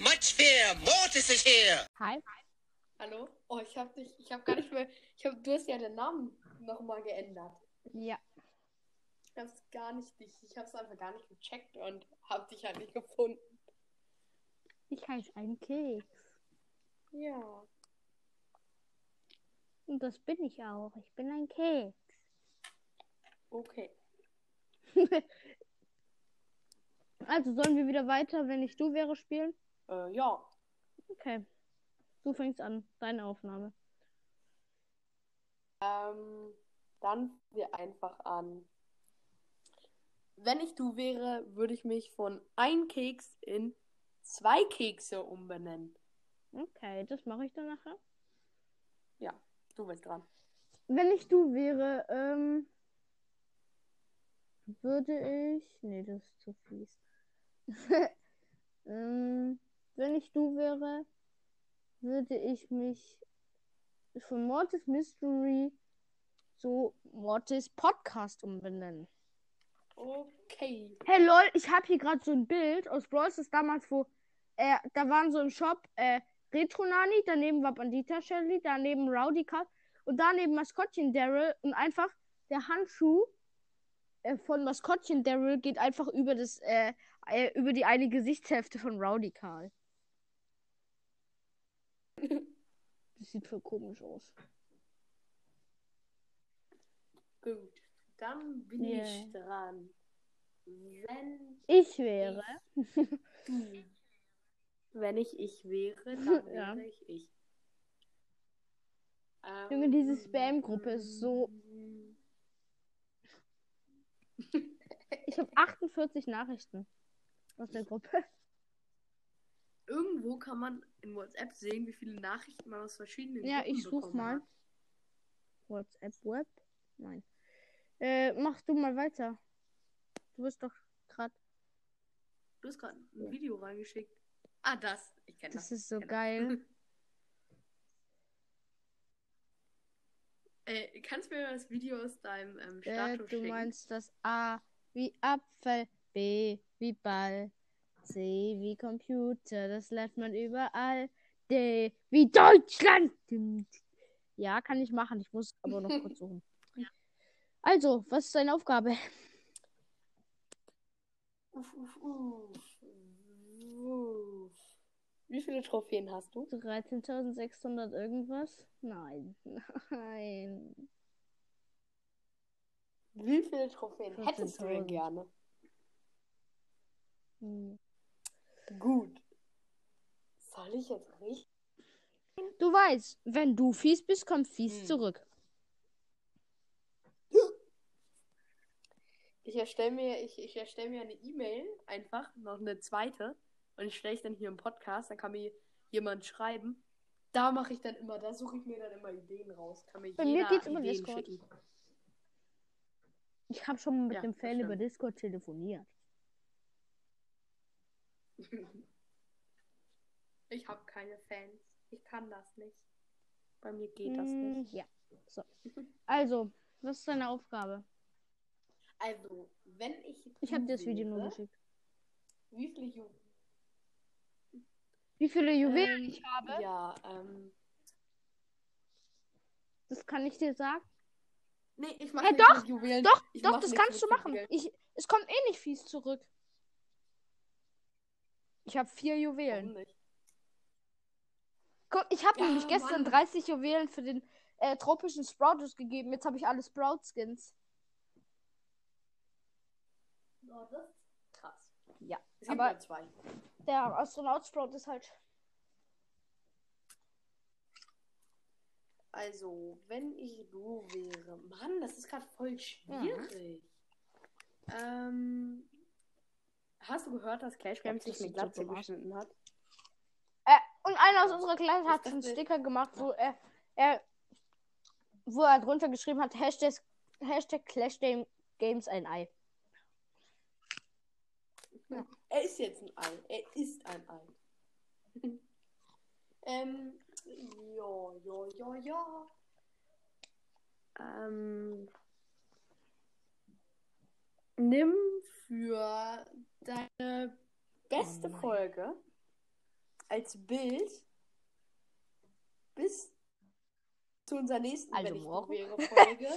much fear. Mortis is here. Hi. Hallo? Oh, ich hab dich, ich hab gar nicht mehr, ich hab, du hast ja den Namen nochmal geändert. Ja. Ich hab's gar nicht, ich, ich hab's einfach gar nicht gecheckt und hab dich halt nicht gefunden. Ich heiße ein Keks. Ja. Und das bin ich auch. Ich bin ein Keks. Okay. Also sollen wir wieder weiter, wenn ich du wäre, spielen? Äh, ja. Okay. Du fängst an. Deine Aufnahme. Ähm, dann fangen wir einfach an. Wenn ich du wäre, würde ich mich von ein Keks in zwei Kekse umbenennen. Okay, das mache ich dann nachher. Ja, du bist dran. Wenn ich du wäre, ähm, würde ich. Nee, das ist zu fies. ähm, wenn ich du wäre, würde ich mich von Mortis Mystery zu Mortis Podcast umbenennen. Okay. Hey lol, ich habe hier gerade so ein Bild aus Brawl Stars damals, wo äh, da waren so im Shop äh, Retro Nani, daneben war Bandita Shelly, daneben Rowdy Cut und daneben Maskottchen Daryl und einfach der Handschuh äh, von Maskottchen Daryl geht einfach über das äh, äh, über die eine Gesichtshälfte von Rowdy Karl. Das sieht voll komisch aus. Gut. Dann bin Yeah. ich dran. Wenn Ich wäre. du. Wenn ich ich wäre, dann wäre Ja. ich ich. Junge, diese Spam-Gruppe ist so- Ich habe 48 Nachrichten aus der Gruppe. Irgendwo kann man in WhatsApp sehen, wie viele Nachrichten man aus verschiedenen Ja, Gruppen ich such bekommen mal. hat. WhatsApp Web? Nein. Äh, mach du mal weiter. Du bist doch gerade. Du hast gerade ein Ja. Video reingeschickt. Ah, das. Ich kenne das. Das ist so geil. Äh, kannst du mir das Video aus deinem ähm, Äh, Status du schicken? meinst das A wie Apfel, B wie Ball, C wie Computer, das lernt man überall. D wie Deutschland. Ja, kann ich machen. Ich muss aber noch kurz suchen. Also, was ist deine Aufgabe? Uff, uff, uff. Uff. Wie viele Trophäen hast du? 13.600 irgendwas? Nein. Nein. Wie viele Trophäen hättest du denn 14.000. gerne? Hm. Gut. Soll ich jetzt richtig? Du weißt, wenn du fies bist, kommt fies Hm. zurück. Ich erstelle mir, ich, ich erstelle mir eine E-Mail, einfach, noch eine zweite. Und ich stelle ich dann hier im Podcast, dann kann mir jemand schreiben. Da mache ich dann immer, da suche ich mir dann immer Ideen raus. Kann mir Bei mir geht's über Ideen Discord. schicken. Ich habe schon mit Ja, dem Fan über Discord telefoniert. Ich habe keine Fans. Ich kann das nicht. Bei mir geht das Hm, nicht. Ja. So. Also, was ist deine Aufgabe? Also, wenn ich. Ich habe dir das Video nur geschickt. Wie viele Ju Wie viele Juwelen Ähm, ich habe, Ja, ähm. das kann ich dir sagen. Nee, ich mach Hey, nichts doch, mit Juwelen. Doch, ich doch, das kannst du machen. Juwelen. Ich, es kommt eh nicht fies zurück. Ich habe vier Warum Juwelen. nicht? Guck, ich habe Ja, nämlich gestern Mann. 30 Juwelen für den äh, tropischen Sprout gegeben. Jetzt habe ich alle Sprout-Skins. Ist krass. Ja, Es aber nur zwei. der Astronaut-Sprout ist halt. Also, wenn ich du wäre. Mann, das ist gerade voll schwierig. Ähm. Hast du gehört, dass Clash Games sich eine so Glatze geschnitten hat? Äh, und einer aus unserer Klasse hat einen Sticker gemacht, wo er, er wo er drunter geschrieben hat, Hashtag, Hashtag Clash Game, Games ein Ei. Er ist jetzt ein Ei. Er ist ein Ei. ähm. Ja, ja, ja, ja. Ähm. Nimm für deine beste Oh. Folge als Bild bis zu unserer nächsten Also morgen. Folge.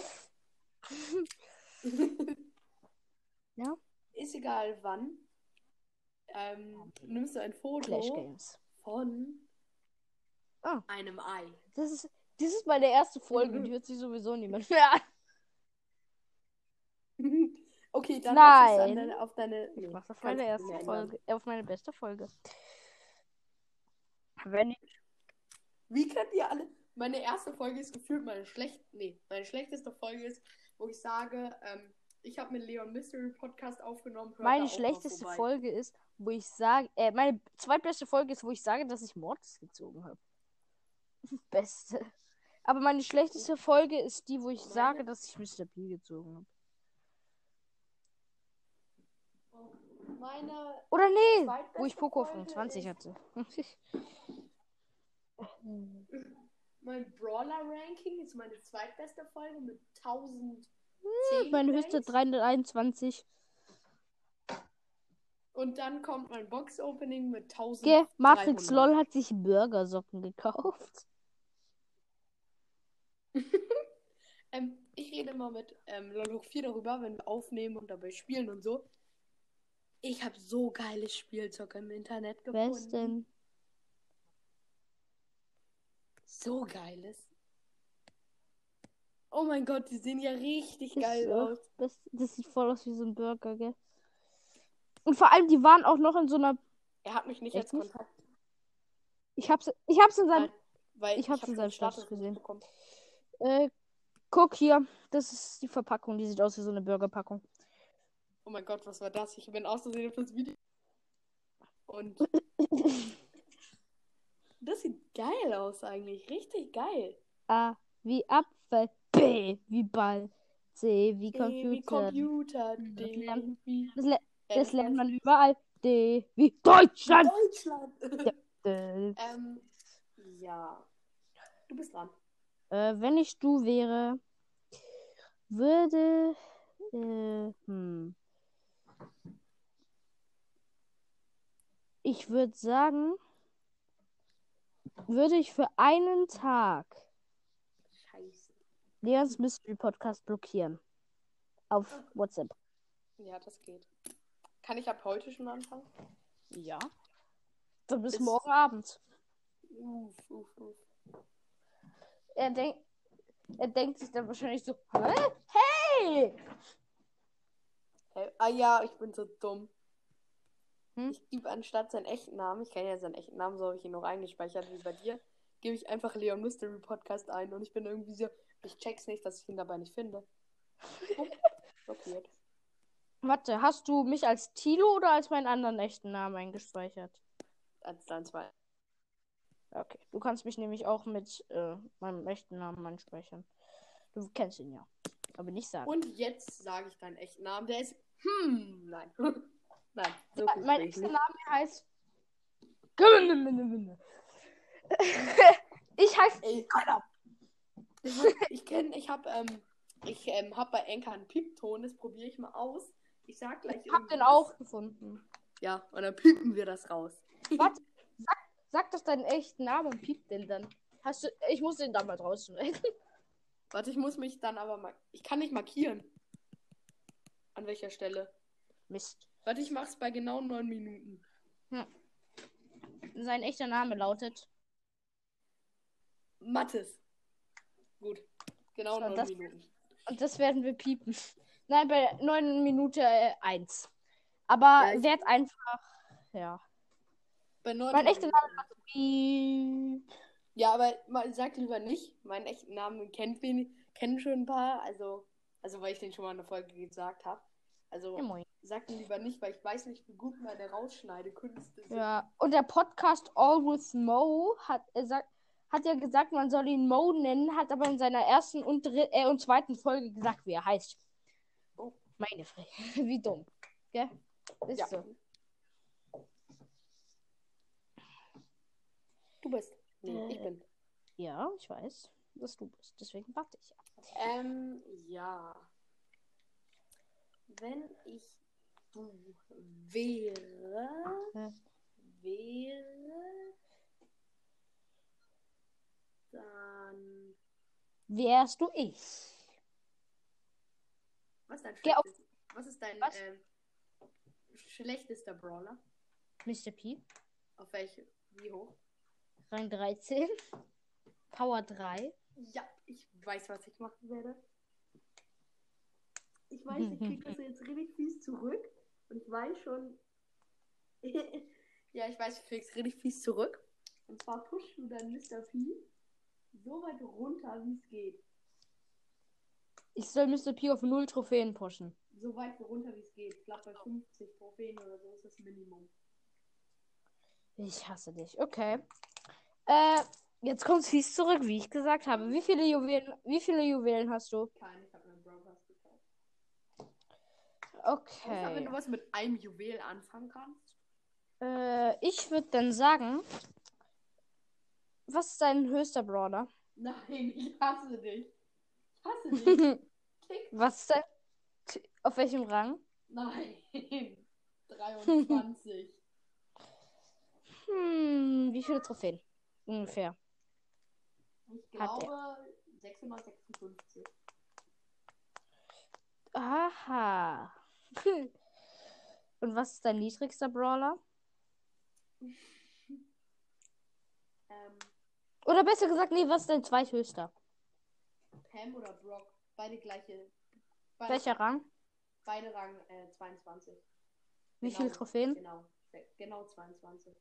Ja. Ist egal wann. Ähm, nimmst du ein Foto von Ah. einem Ei. Das ist, das ist meine erste Folge. Mhm. Die hört sich sowieso niemand mehr an. Okay, dann Nein. deine, auf deine. Ich nee, mach's auf meine erste. Folge. Äh, auf meine beste Folge. Wenn ich. Wie könnt ihr alle. Meine erste Folge ist gefühlt meine schlecht. Nee, meine schlechteste Folge ist, wo ich sage, ähm, ich habe mit Leon Mystery Podcast aufgenommen. Meine schlechteste. Folge ist, wo ich sage, äh, meine zweitbeste Folge ist, wo ich sage, dass ich Mortis gezogen habe. Beste. Aber meine schlechteste Folge ist die, wo ich Meine? sage, dass ich Mr. P gezogen habe. Meine Oder nee, wo ich Poco auf Folge 20 ist- hatte. Mein Brawler-Ranking ist meine zweitbeste Folge mit 1010 meine höchste Plays. 321. Und dann kommt mein Box-Opening mit 1000. Ge Matrix LOL hat sich Burgersocken gekauft. Ähm, ich rede immer mit ähm, LOL hoch 4 darüber, wenn wir aufnehmen und dabei spielen und so. Ich habe so geiles Spielzeug im Internet gefunden. Besten. So geiles. Oh mein Gott, die sehen ja richtig Das, geil aus. best- das sieht voll aus wie so ein Burger, gell? Und vor allem, die waren auch noch in so einer. Er hat mich nicht Echt als nicht? Kontakt. Ich hab's, ich hab's in seinem. Nein, weil ich hab's hab in seinem Status nicht gesehen. Äh, guck hier. Das ist die Verpackung. Die sieht aus wie so eine Burgerpackung. Oh mein Gott, was war das? Ich bin aus Versehen auf das Video. Und das sieht geil aus eigentlich. Richtig geil. A wie Apfel. B wie Ball. C wie D Computer. wie Computer. Das D lernt- wie Das, le das lernt man überall. D wie Deutschland. Deutschland. Äh, ähm, ja. Du bist dran. Äh, wenn ich du wäre, würde. Äh, hm. Ich würde sagen, würde ich für einen Tag Scheiße. Leons Mystery Podcast blockieren. Auf WhatsApp. Ja, das geht. Kann ich ab heute schon anfangen? Ja. Dann bis Bis- morgen Abend. Uff, uff, uff. Er, denk, er denkt sich dann wahrscheinlich so: Hä? Hey! Hey, ah ja, ich bin so dumm. Hm? Ich gebe anstatt seinen echten Namen, ich kenne ja seinen echten Namen, so habe ich ihn noch eingespeichert wie bei dir, gebe ich einfach Leon Mystery Podcast ein und ich bin irgendwie so, ich check's nicht, dass ich ihn dabei nicht finde. Blockiert. Warte, hast du mich als Tilo oder als meinen anderen echten Namen eingespeichert? Als dann zwei. Okay. Du kannst mich nämlich auch mit äh, meinem echten Namen anspeichern. Du kennst ihn ja. Aber nicht sagen. Und jetzt sage ich deinen echten Namen, der ist. Hm, nein. nein, so Ja, mein echter. Name heißt. ich heiße. Ey, ich kenne, ich habe ähm, ich ähm, hab bei Enker einen Piepton, das probiere ich mal aus. Ich sag gleich Ich hab den auch gefunden. Ja, und dann piepen wir das raus. Warte, sag, sag doch deinen echten Namen und piep den dann. Hast du. Ich muss den da mal rausschneiden. Warte, ich muss mich dann aber mal. Ich kann nicht markieren. An welcher Stelle? Mist. Warte, ich mach's bei genau neun Minuten. Sein echter Name lautet. Mattes. Gut. Genau So, neun das- Minuten. Und das werden wir piepen. Nein, bei 9 Minute äh, 1. Aber Ja, werd einfach. Ja. Bei neun Mein echter Minuten. Name Piep. Ja, aber sag lieber nicht. Meinen echten Namen kennt kennen schon ein paar. Also, also weil ich den schon mal in der Folge gesagt habe. Also Ja, moin. sag den lieber nicht, weil ich weiß nicht, wie gut meine Rausschneidekünste sind. Ja, und der Podcast All with Mo hat, er sagt, hat ja gesagt, man soll ihn Mo nennen, hat aber in seiner ersten und, äh, und zweiten Folge gesagt, wie er heißt. Oh. Meine Fresse. Wie dumm. Gell? Ist Ja. so. Du bist. Nee, Äh. ich bin. Ja, ich weiß, dass du bist. Deswegen warte ich. Ähm, ja. Wenn ich du wäre, Hä? wäre, Dann. Wärst du ich? Was ist dein Geh auf- schlechtester, was ist dein Was? ähm, schlechtester Brawler? Mr. P. Auf welche? Wie hoch? Rang 13. Power 3. Ja, ich weiß, was ich machen werde. Ich weiß, ich krieg das jetzt richtig fies zurück. Und ich weiß schon. ja, ich weiß, ich krieg's richtig fies zurück. Und zwar pushst du dann Mr. P so weit runter, wie es geht. Ich soll Mr. P auf 0 Trophäen pushen. So weit runter, wie es geht. Ich glaube, bei 50 Trophäen oder so ist das Minimum. Ich hasse dich. Okay. Äh, jetzt kommt's fies zurück, wie ich gesagt habe. Wie viele Juwelen, wie viele Juwelen hast du? Keine, ich habe meinen Brawl Pass gekauft. Außer wenn du Okay. was mit einem Juwel anfangen kannst. Äh, ich würde dann sagen, was ist dein höchster Brawler? Nein, ich hasse dich. Ich hasse dich. Kick. was ist dein, auf welchem Rang? Nein. 23. Hm, wie viele Trophäen? Ungefähr. Ich glaube 656. Aha. Und was ist dein niedrigster Brawler? Ähm, Oder besser gesagt, nee, was ist dein zweithöchster? Pam oder Brock? Beide gleiche. Beide, Welcher Rang? Beide Rang äh, 22. Wie Genau, viele Trophäen? Genau. Genau 22.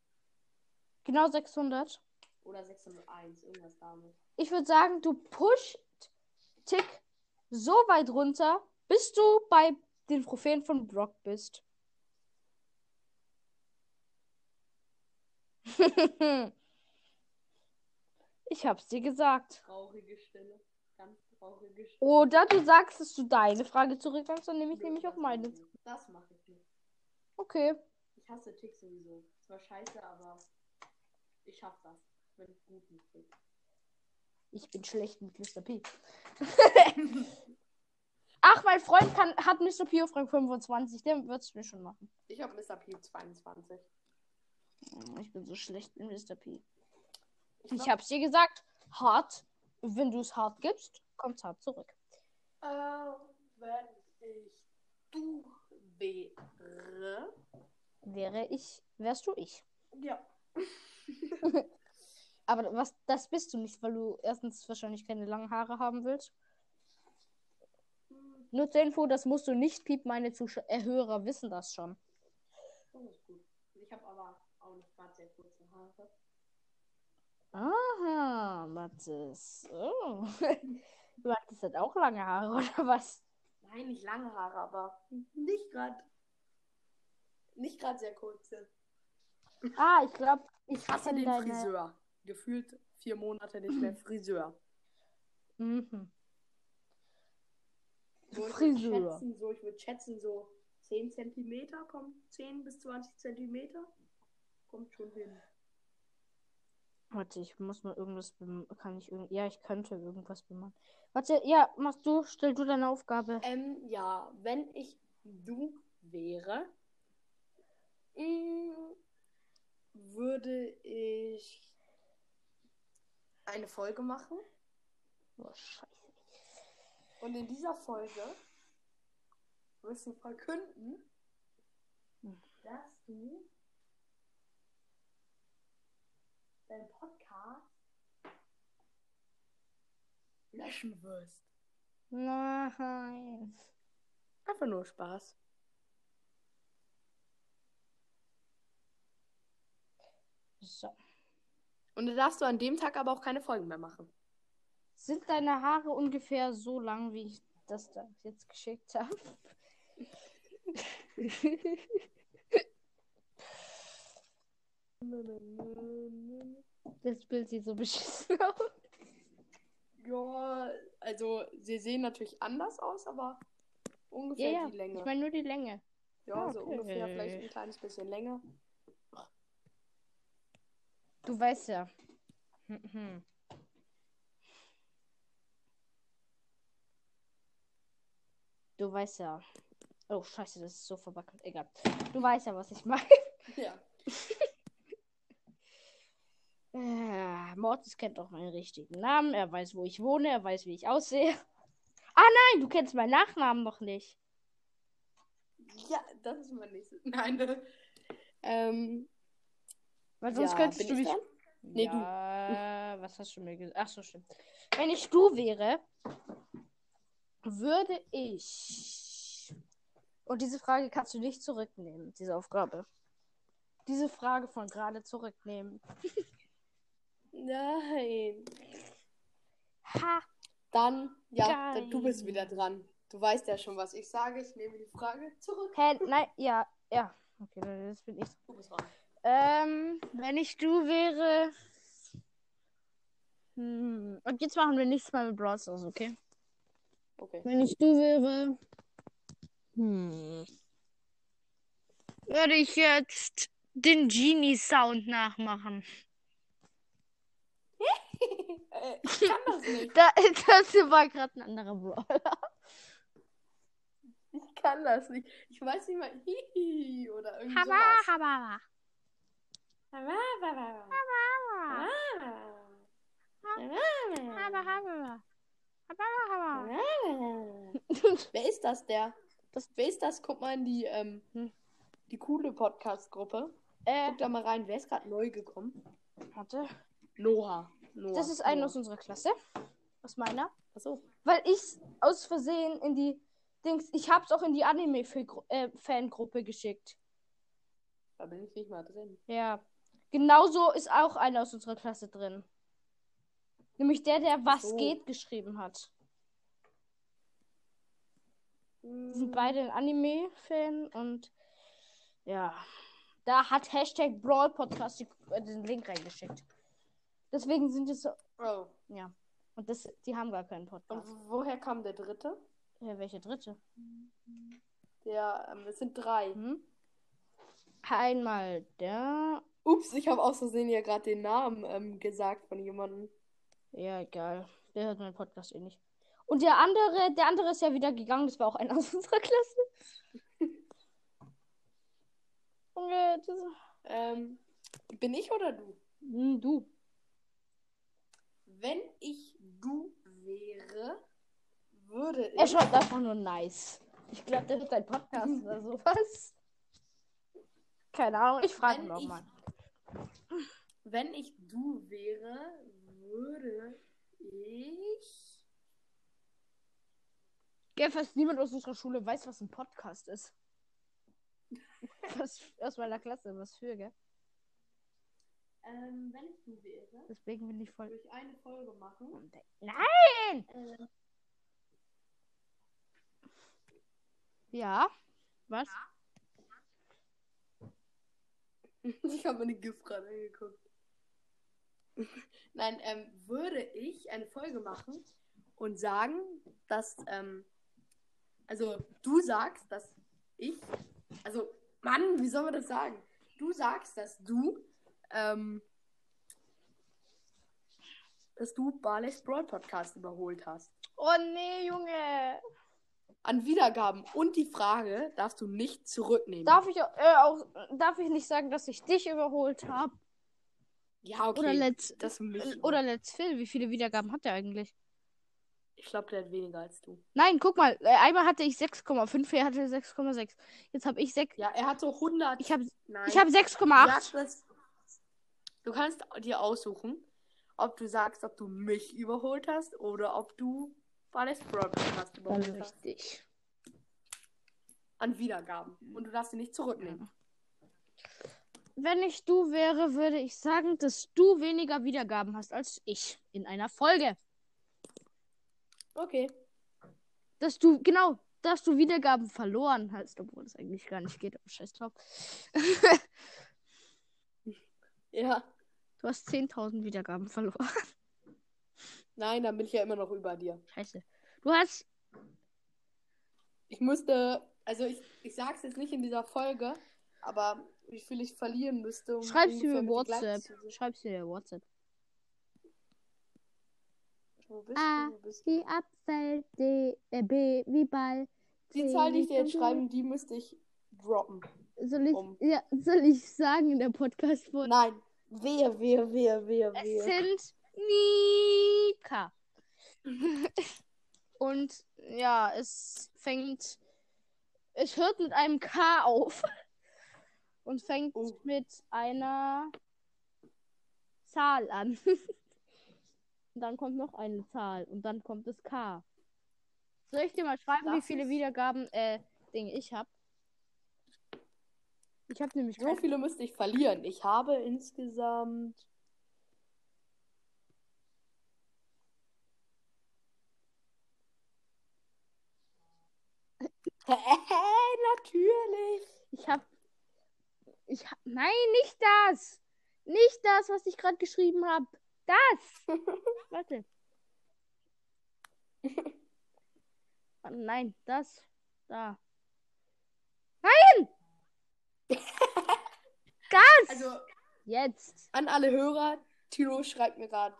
Genau 600. Oder 601, irgendwas damit. Ich würde sagen, du pusht Tick so weit runter, bis du bei den Trophäen von Brock bist. ich hab's dir gesagt. Traurige Stille. Ganz traurige Stille. Oder du sagst, dass du deine Frage zurücklegst, dann nehme ich nämlich auch meine. ich. Das mache ich nicht. Okay. Ich hasse Tick sowieso. Zwar scheiße, aber ich schaff das. Ich bin gut mit Tick. Ich bin schlecht mit Mr. P. Ach, mein Freund kann, hat Mr. P auf Rang 25. Der wird's mir schon machen. Ich habe Mr. P 22. Ich bin so schlecht mit Mr. P. Ich, Ich hab's dir gesagt. Hart. Wenn du es hart gibst, kommt's hart zurück. äh, wenn ich du wäre. Wäre ich, wärst du ich. Ja. Aber was, das bist du nicht, weil du erstens wahrscheinlich keine langen Haare haben willst. Nur zur Info, das musst du nicht piepen. Meine Zuschauer, Hörer wissen das schon. Das ist gut. Ich habe aber auch nicht gerade sehr kurze Haare. Aha, Mathis. Oh. Mathis hat auch lange Haare, oder was? Nein, nicht lange Haare, aber nicht gerade. Nicht gerade sehr kurze. Ah, ich glaube, Ich hasse den deine- Friseur. Gefühlt vier Monate nicht mehr Friseur. Mhm. So, ich Friseur. würde schätzen, so, ich würde schätzen, so 10 Zentimeter kommt 10 bis 20 Zentimeter. Kommt schon hin. Warte, ich muss mal irgendwas kann ich irgend ja, ich könnte irgendwas bemannen. Warte, ja, machst du, stell du deine Aufgabe. Ähm, ja, wenn ich du wäre, mh, würde ich eine Folge machen. Oh, scheiße. Und in dieser Folge wirst du verkünden, dass du deinen Podcast löschen wirst. Nein. Einfach nur Spaß. So. Und da darfst du an dem Tag aber auch keine Folgen mehr machen. Sind deine Haare ungefähr so lang, wie ich das da jetzt geschickt habe? Das Bild sieht so beschissen aus. Ja, also sie sehen natürlich anders aus, aber ungefähr ja. die Länge. Ich meine nur die Länge. ja, so okay. ungefähr vielleicht ein kleines bisschen länger. Du weißt ja. Du weißt ja. Oh, scheiße, das ist so verbackelt. Egal. Du weißt ja, was ich meine. Ja. Äh, Mortis kennt auch meinen richtigen Namen. Er weiß, wo ich wohne. Er weiß, wie ich aussehe. Ah nein, du kennst meinen Nachnamen noch nicht. Ja, das ist mein nächstes. Nein, ne? Ähm, Weil sonst ja, könntest du ich mich. Nee, du. ja, was hast du mir gesagt? Ach so, stimmt. Wenn ich du wäre, würde ich. Und diese Frage kannst du nicht zurücknehmen, diese Aufgabe. Diese Frage von gerade zurücknehmen. Nein. Ha! Dann, ja, Geil. dann du bist wieder dran. Du weißt ja schon, was ich sage. Ich nehme die Frage zurück. Hä? Nein, ja, ja. Okay, dann jetzt bin ich. Du bist dran. Ähm, wenn ich du wäre. Hm. Und jetzt machen wir nichts mehr mit Brawl Stars, okay? Okay. Wenn ich du wäre. Hm. Würde ich jetzt den Genie-Sound nachmachen. ich kann das nicht. Da, das war gerade ein anderer Brawler. Ich kann das nicht. Ich weiß nicht mal. Hihi oder irgendwie Haba, haba, haba, haba. Haba, haba. Wer ist das, der? Das- Wer ist das? Guck mal in die, ähm, Hm. die coole Podcast-Gruppe. Äh, Guck da mal rein. Wer ist gerade neu gekommen? warte. Noah. Noah. Das ist einer Noah. aus unserer Klasse. Aus meiner. Achso. Weil ich aus Versehen in die Dings. Ich hab's auch in die Anime-Fangruppe geschickt. Da bin ich nicht mal drin. Ja. Genauso ist auch einer aus unserer Klasse drin. Nämlich der, der was so. geht geschrieben hat. Hm. sind beide ein Anime-Fan und ja. Da hat Hashtag Brawl Podcast die, äh, den Link reingeschickt. Deswegen sind es so. Oh. Ja. Und das, die haben gar keinen Und Podcast. woher kam der dritte? Ja, welche dritte? Der, ähm, es sind drei. Hm? Einmal der. Ups, ich habe aus Versehen ja gerade den Namen ähm, gesagt von jemandem. Ja, egal. Der hört meinen Podcast eh nicht. Und der andere, der andere ist ja wieder gegangen. Das war auch einer aus unserer Klasse. Junge, das... Ähm, bin ich oder du? Hm, du. Wenn ich du wäre, würde ich. Er schreibt einfach nur nice. Ich glaube, der hört deinen Podcast oder sowas. Keine Ahnung, ich frage nochmal. Wenn ich du wäre, würde ich. Gell, fast niemand aus unserer Schule weiß, was ein Podcast ist. Was aus meiner Klasse, was für, gell? Ähm, wenn ich du wäre, Deswegen bin ich voll. würde ich eine Folge machen. Nein! Äh, Ja. Was? ich habe meine Gift gerade angeguckt. Nein, ähm, würde ich eine Folge machen und sagen, dass, ähm, also du sagst, dass ich, also, Mann, wie soll man das sagen? Du sagst, dass du, ähm, dass du Barley's Broad Podcast überholt hast. Oh nee, Junge. An Wiedergaben und die Frage darfst du nicht zurücknehmen. Darf ich äh, auch darf ich nicht sagen, dass ich dich überholt habe? Ja, okay. Oder Let's das oder Let's Phil, wie viele Wiedergaben hat er eigentlich? ich glaube, der hat weniger als du. Nein, guck mal, äh, einmal hatte ich 6,5, er hatte 6,6. Jetzt habe ich 6 Ja, er hat so 100. Ich habe Du 6,8. sagst das- Du kannst dir aussuchen, ob du sagst, ob du mich überholt hast oder ob du Barley's Broad Podcast Dann überholt hast. richtig. An Wiedergaben. Und du darfst sie nicht zurücknehmen. Wenn ich du wäre, würde ich sagen, dass du weniger Wiedergaben hast als ich in einer Folge. Okay. Dass du genau, dass du Wiedergaben verloren hast, obwohl das eigentlich gar nicht geht, aber scheiß drauf. Ja. Du hast 10.000 Wiedergaben verloren. Nein, dann bin ich ja immer noch über dir. Scheiße. Du hast Ich musste, also ich, ich sag's jetzt nicht in dieser Folge, aber wie viel ich verlieren müsste, um Schreib's ungefähr mir WhatsApp. Schreib's dir WhatsApp. Wo bist A, du? Wo bist du? Wie Apfel, D, äh, B, wie Ball. Die C Zahl, die ich dir jetzt schreiben, die müsste ich droppen. Soll ich, um. ja, soll ich sagen in der Podcast-Folge? Nein. Wehe, wehe, wehe, wehe, Es wehe. sind Mika. Und ja, es fängt. Es hört mit einem K auf. Und fängt Oh. mit einer Zahl an. und dann kommt noch eine Zahl. Und dann kommt das K. Soll ich dir mal schreiben, wie Das viele ist- Wiedergaben äh, Dinge ich habe? Ich habe nämlich So viele müsste ich verlieren. Ich habe insgesamt. Natürlich. Ich hab. Ich hab. Nein, nicht das! Nicht das, was ich gerade geschrieben habe. Das! Warte. Oh, nein, das. Da. Nein! Das! Also Jetzt. an alle Hörer, Tilo schreibt mir gerade.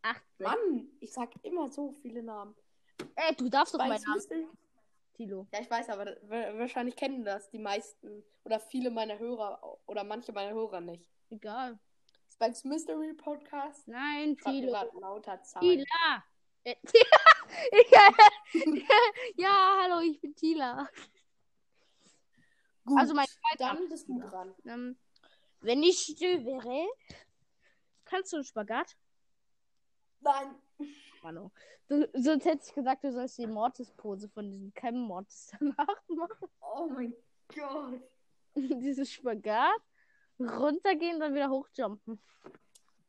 18. Mann, ich sag immer so viele Namen. Ey, du darfst doch meinen Namen. Tilo. Ja, ich weiß, aber wahrscheinlich kennen das die meisten oder viele meiner Hörer oder manche meiner Hörer nicht. Egal. Spikes Mystery Podcast. Nein, Tilo. lauter Zahlen. Tila. Äh, ja, ja, hallo, ich bin Tila. Gut, Also mein zweiter dann bist du dran. Ähm, wenn ich still wäre, kannst du einen Spagat? Nein. Mano. Du, sonst hätte ich gesagt, du sollst die Mortis-Pose von diesem Cam Mortis danach machen. Oh mein Gott. Dieses Spagat, runtergehen, dann wieder hochjumpen.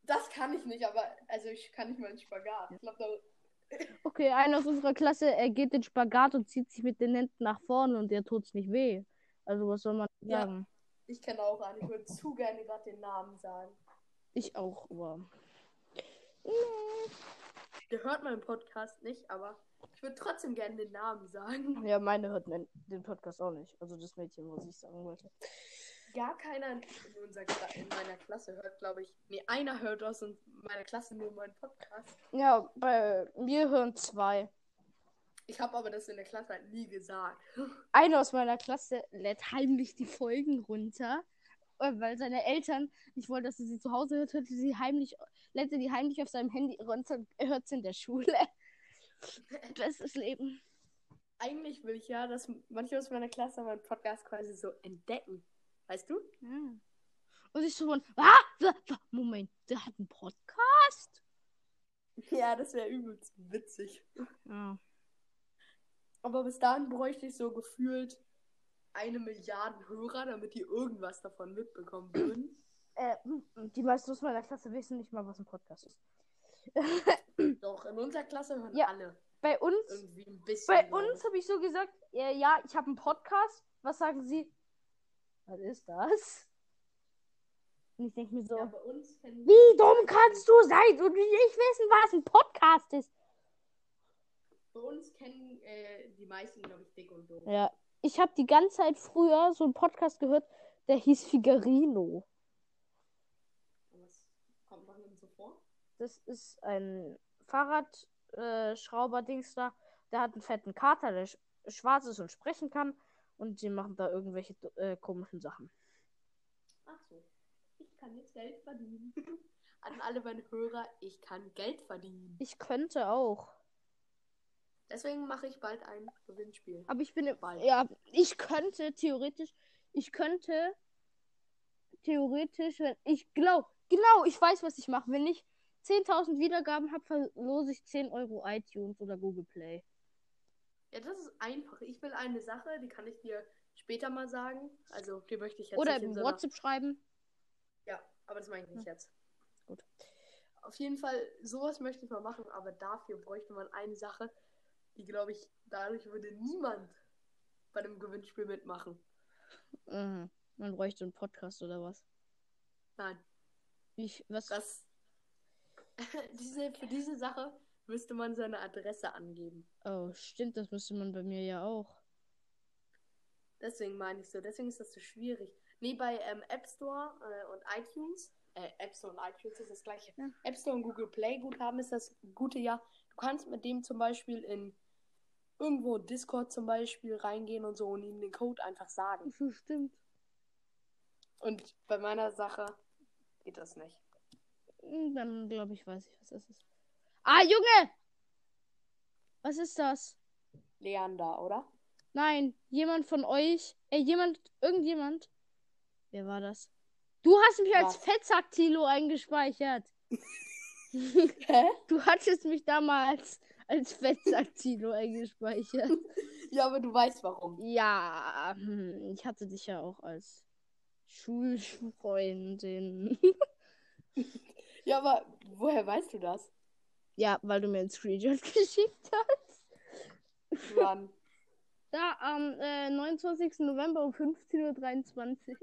Das kann ich nicht, aber also ich kann nicht mal einen Spagat. Ich glaube, da Okay, einer aus unserer Klasse, er geht den Spagat und zieht sich mit den Händen nach vorne und der tut's nicht weh. Also was soll man Ja. sagen? ich kenne auch einen. Ich würde zu gerne gerade den Namen sagen. Ich auch, aber. Der hört meinen Podcast nicht, aber ich würde trotzdem gerne den Namen sagen. Ja, meine hört den Podcast auch nicht. Also das Mädchen, was ich sagen wollte. Gar keiner in, unserer in meiner Klasse hört, glaube ich. Nee, einer hört aus und meiner Klasse nur meinen Podcast. Ja, bei mir hören zwei. Ich habe aber das in der Klasse halt nie gesagt. Einer aus meiner Klasse lädt heimlich die Folgen runter, weil seine Eltern nicht wollten, dass er sie zu Hause hört, hört sie heimlich, er die heimlich auf seinem Handy runter, hört sie in der Schule. Bestes Leben. Eigentlich will ich ja, dass manche aus meiner Klasse meinen Podcast quasi so entdecken. Weißt du? Ja. Und ich so von, ah, Moment, der hat einen Podcast? Ja, das wäre übelst witzig. Ja. Aber bis dahin bräuchte ich so gefühlt eine Milliarde Hörer, damit die irgendwas davon mitbekommen würden. Äh, die meisten aus meiner Klasse wissen nicht mal, was ein Podcast ist. Doch, in unserer Klasse hören Ja. alle Bei uns. Bei uns habe ich so gesagt, ja, ja ich habe einen Podcast. Was sagen Sie? Was ist das? Und ich denke mir so, Ja, wie dumm kannst du sein und nicht wissen, was ein Podcast ist? Bei uns kennen äh, die meisten, glaube ich, dick und doof. Ja, ich habe die ganze Zeit früher so einen Podcast gehört, der hieß Figarino. Was kommt man denn so vor? Das ist ein Fahrradschrauber-Dings da. Der hat einen fetten Kater, der sch schwarz ist und sprechen kann. Und die machen da irgendwelche äh, komischen Sachen. Ach so. Ich kann jetzt Geld verdienen. An alle meine Hörer, ich kann Geld verdienen. Ich könnte auch. Deswegen mache ich bald ein Gewinnspiel. Aber ich bin Bald. ja, ich könnte theoretisch, ich könnte theoretisch, wenn ich glaube, genau, ich weiß, was ich mache. Wenn ich 10.000 Wiedergaben habe, verlose ich 10 Euro iTunes oder Google Play. Ja, das ist einfach. Ich will eine Sache, die kann ich dir später mal sagen. Also, die möchte ich jetzt Oder im so WhatsApp schreiben. Ja, aber das meine ich nicht jetzt. Gut. Auf jeden Fall, sowas möchte ich mal machen, aber dafür bräuchte man eine Sache, die, glaube ich, dadurch würde niemand bei dem Gewinnspiel mitmachen. Mhm. Man bräuchte einen Podcast oder was? Nein, ich, was? das. diese, für diese Sache müsste man seine Adresse angeben. Oh, stimmt, das müsste man bei mir ja auch. Deswegen meine ich so, deswegen ist das so schwierig. Nee, bei ähm, App Store äh, und iTunes, äh, App Store und iTunes ist das gleiche. Ja. App Store und Google Play Guthaben ist das gute ja. Du kannst mit dem zum Beispiel in irgendwo Discord zum Beispiel reingehen und so und ihm den Code einfach sagen. So stimmt. Und bei meiner Sache geht das nicht. Dann glaube ich, weiß ich, was das ist. Ah, Junge! Was ist das? Leander, oder? Nein, jemand von euch. Ey, jemand, irgendjemand. Wer war das? Du hast mich als Was? Fettsack-Tilo eingespeichert. Hä? Du hattest mich damals als Fettsack-Tilo eingespeichert. Ja, aber du weißt warum. Ja, hm, ich hatte dich ja auch als Schulfreundin. Ja, aber woher weißt du das? ja, weil du mir einen Screenshot geschickt hast. Wann? Da am äh, 29. November um 15.23 Uhr.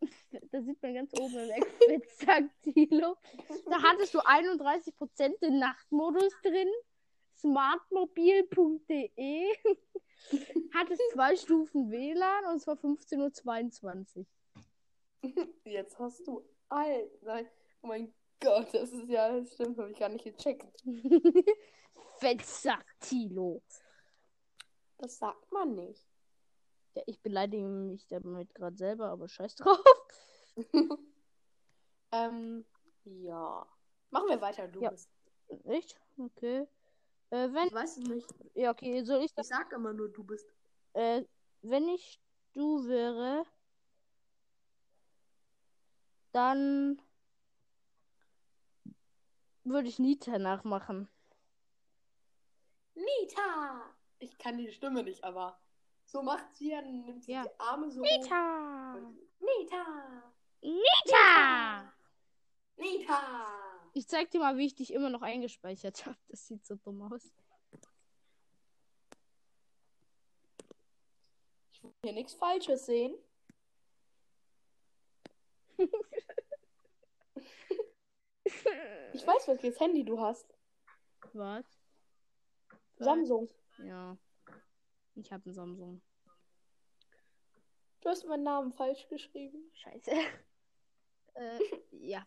da sieht man ganz oben im Expertsack-Tilo. Da hattest du 31% den Nachtmodus drin. Smartmobil.de. hattest zwei Stufen WLAN und zwar 15.22 Uhr. Jetzt hast du. Alter, nein. Oh mein Gott, das ist ja, das stimmt, habe ich gar nicht gecheckt. Fettsack-Tilo. Das sagt man nicht. Ja, ich beleidige mich damit gerade selber, aber scheiß drauf. ähm, ja. Machen wir weiter, du Ja. bist. Echt? Okay. Äh, wenn. Ich weiß es nicht. Ja, okay, soll ich Ich sag immer nur, du bist. Äh, wenn ich du wäre, dann würde ich Nita nachmachen. Nita! Ich kann die Stimme nicht, aber so macht sie ja, dann nimmt sie Ja. die Arme so. Nita! Nita! Nita! Nita! Ich zeig dir mal, wie ich dich immer noch eingespeichert habe. Das sieht so dumm aus. Ich will hier nichts Falsches sehen. Ich weiß, welches Handy du hast. Was? Samsung. Ja. Ich habe einen Samsung. Du hast meinen Namen falsch geschrieben. Scheiße. äh, ja.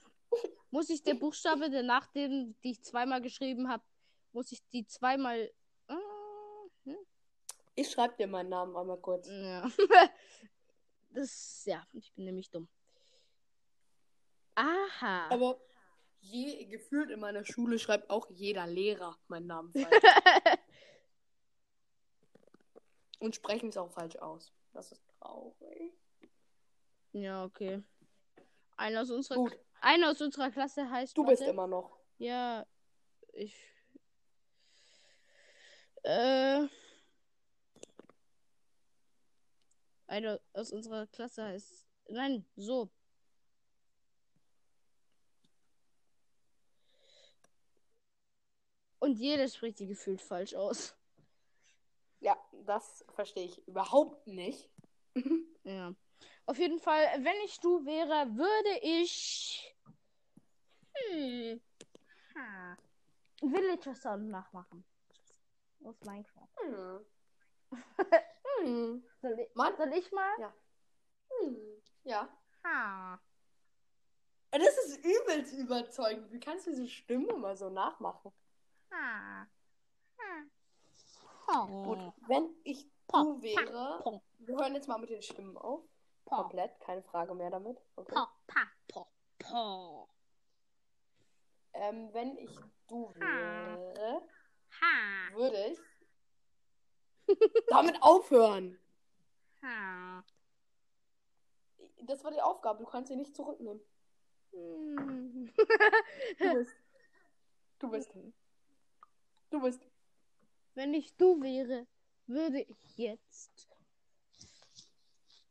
Muss ich der Buchstabe, der nach dem, die ich zweimal geschrieben habe, muss ich die zweimal. Ah, hm? Ich schreibe dir meinen Namen einmal kurz. Ja. das, ja, ich bin nämlich dumm. Aha. Aber je, gefühlt in meiner Schule schreibt auch jeder Lehrer meinen Namen falsch. Und sprechen es auch falsch aus. Das ist traurig. ja, okay. Einer aus unserer, Gut, einer aus unserer Klasse heißt. du bist warte. immer noch. Ja, ich. Äh. Einer aus unserer Klasse heißt. Nein, so. Und jeder spricht die gefühlt falsch aus. Das verstehe ich überhaupt nicht. Ja. Auf jeden Fall, wenn ich du wäre, würde ich. Hm. Ha. Villager Sound nachmachen. Aus Minecraft. Hm. hm. Soll ich, soll ich mal? Ja. Hm. Ja. Ha. Das ist übelst überzeugend. Wie kannst du diese Stimme mal so nachmachen? Ha. Ha. Gut, wenn ich du wäre. Wir hören jetzt mal mit den Stimmen auf. Komplett, keine Frage mehr damit. Okay. Ähm, wenn ich du wäre, Ha. würde ich damit aufhören. Das war die Aufgabe, du kannst sie nicht zurücknehmen. Hm. Du bist. Du bist. Du bist. Wenn ich du wäre, würde ich jetzt.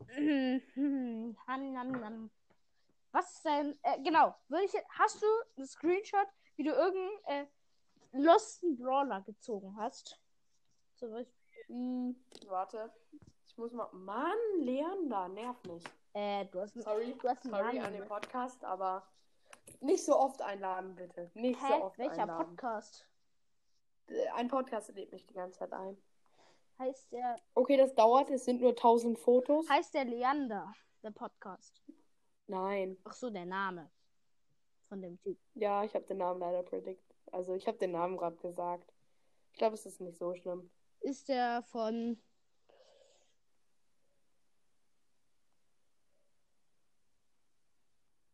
Was ist denn. Äh, genau. Würde ich, hast du einen Screenshot, wie du irgendeinen äh, Losten Brawler gezogen hast? Zum Beispiel. Hm, warte. Ich muss mal. Mann, Leander, nerv mich. Äh, du hast einen. Sorry. Du hast einen Sorry Namen. an den Podcast, aber nicht so oft einladen, bitte. Nicht Hä? so oft Welcher einladen. Podcast? Ein Podcast lädt mich die ganze Zeit ein. Heißt der. Okay, das dauert. Es sind nur 1000 Fotos. Heißt der Leander, der Podcast. Nein. Ach so, der Name. Von dem Typ. Ja, ich habe den Namen leider predict. Also ich habe den Namen gerade gesagt. Ich glaube, es ist nicht so schlimm. Ist der von.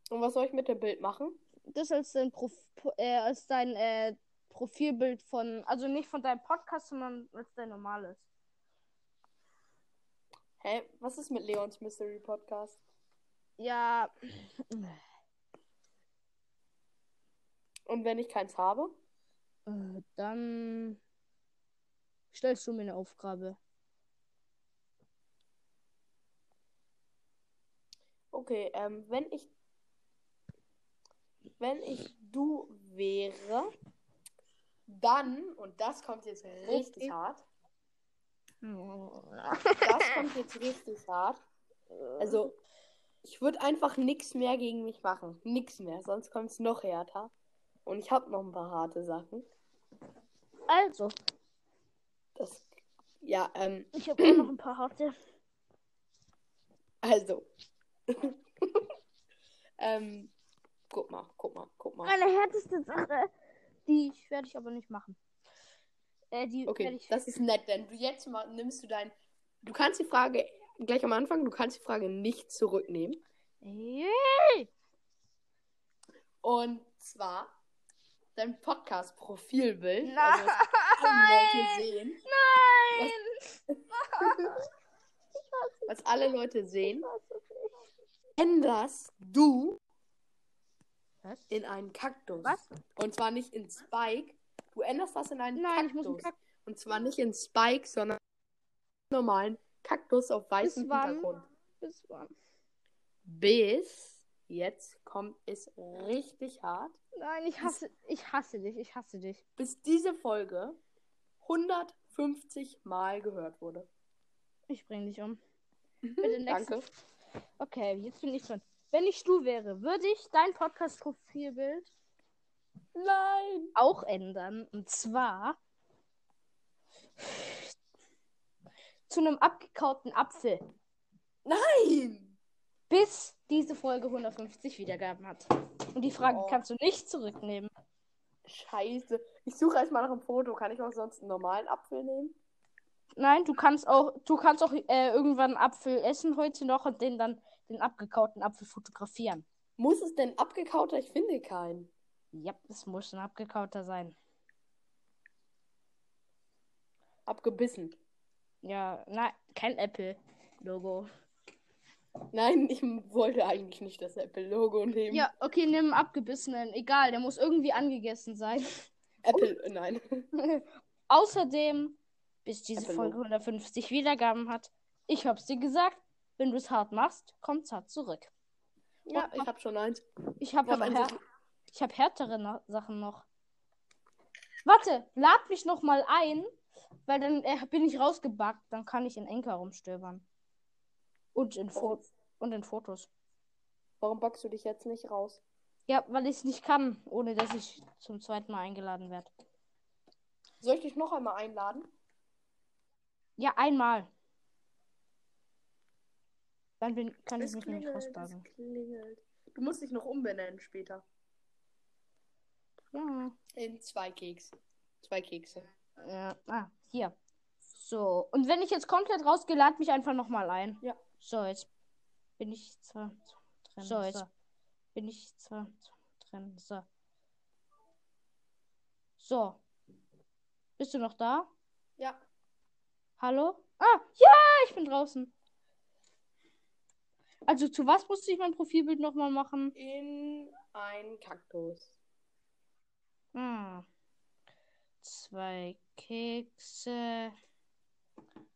Und was soll ich mit dem Bild machen? Das als dein, Prof äh, als dein äh, Profilbild von, also nicht von deinem Podcast, sondern als dein normales. Hä? Was ist mit Leons Mystery Podcast? Ja, Und wenn ich keins habe? äh, dann stellst du mir eine Aufgabe. Okay, ähm, wenn ich. Wenn ich du wäre, dann, und das kommt jetzt richtig hart. Das kommt jetzt richtig hart. Also, ich würde einfach nichts mehr gegen mich machen. Nix mehr, sonst kommt es noch härter. Und ich habe noch ein paar harte Sachen. Also, Das. Ja, ähm, ich habe auch noch ein paar harte. also. ähm, guck mal, guck mal, guck mal. Meine härteste Sache, die werde ich aber nicht machen. Äh, die Okay, ich. das ist nett, denn du jetzt mal nimmst du dein. Du kannst die Frage gleich am Anfang, du kannst die Frage nicht zurücknehmen. Yay! Und zwar dein Podcast-Profilbild. Nein! Also, was alle Leute sehen. Nein! Was alle Leute sehen. Änderst du Was? in einen Kaktus. Was? Und zwar nicht in Spike. Du änderst das in einen Nein, ich Kaktus. muss einen Kaktus. Und zwar nicht in Spike, sondern einen normalen Kaktus auf weißem Bis wann? Hintergrund. Bis wann? Bis jetzt kommt es richtig hart. Nein, ich hasse, ich hasse dich, ich hasse dich. Bis diese Folge 150 Mal gehört wurde. Ich bring dich um. Bitte. Danke. Okay, jetzt bin ich dran. Wenn ich du wäre, würde ich dein Podcast-Profilbild Nein. auch ändern. Und zwar zu einem abgekauten Apfel. Nein. Bis diese Folge 150 Wiedergaben hat. Und die Frage Oh. kannst du nicht zurücknehmen. Scheiße. Ich suche erstmal nach einem Foto. Kann ich auch sonst einen normalen Apfel nehmen? Nein, du kannst auch, du kannst auch äh, irgendwann einen Apfel essen heute noch und den dann den abgekauten Apfel fotografieren. Muss es denn abgekauter? Ich finde keinen. Ja, es muss ein abgekauter sein. Abgebissen. Ja, nein, kein Apple-Logo. Nein, ich wollte eigentlich nicht das Apple-Logo nehmen. Ja, okay, nimm einen abgebissenen. Egal, der muss irgendwie angegessen sein. Apple, äh, nein. Außerdem, bis diese Apple Folge Logo. 150 Wiedergaben hat, ich hab's dir gesagt, wenn du es hart machst, kommt's hart zurück. Ja, ich habe schon eins. Ich habe hab aber ich hab härtere no Sachen noch. Warte, lad mich noch mal ein, weil dann äh, bin ich rausgebackt, dann kann ich in Enker rumstöbern. Und in, Fo und in Fotos. Warum backst du dich jetzt nicht raus? Ja, weil ich es nicht kann, ohne dass ich zum zweiten Mal eingeladen werde. Soll ich dich noch einmal einladen? Ja, einmal. Dann bin, kann ich Es mich nämlich klingelt, rausbagen. klingelt. Du musst dich noch umbenennen später. Ja. In zwei Keks. Zwei Kekse. ja. Ah, hier. So. Und wenn ich jetzt komplett rausgehe, lad mich einfach nochmal ein. Ja. So, jetzt bin ich zwar drin. So, jetzt bin ich zwar drin. So. So. Bist du noch da? Ja. Hallo? Ah, ja, ich bin draußen. Also zu was musste ich mein Profilbild nochmal machen? In ein Kaktus. Hm. Zwei Kekse.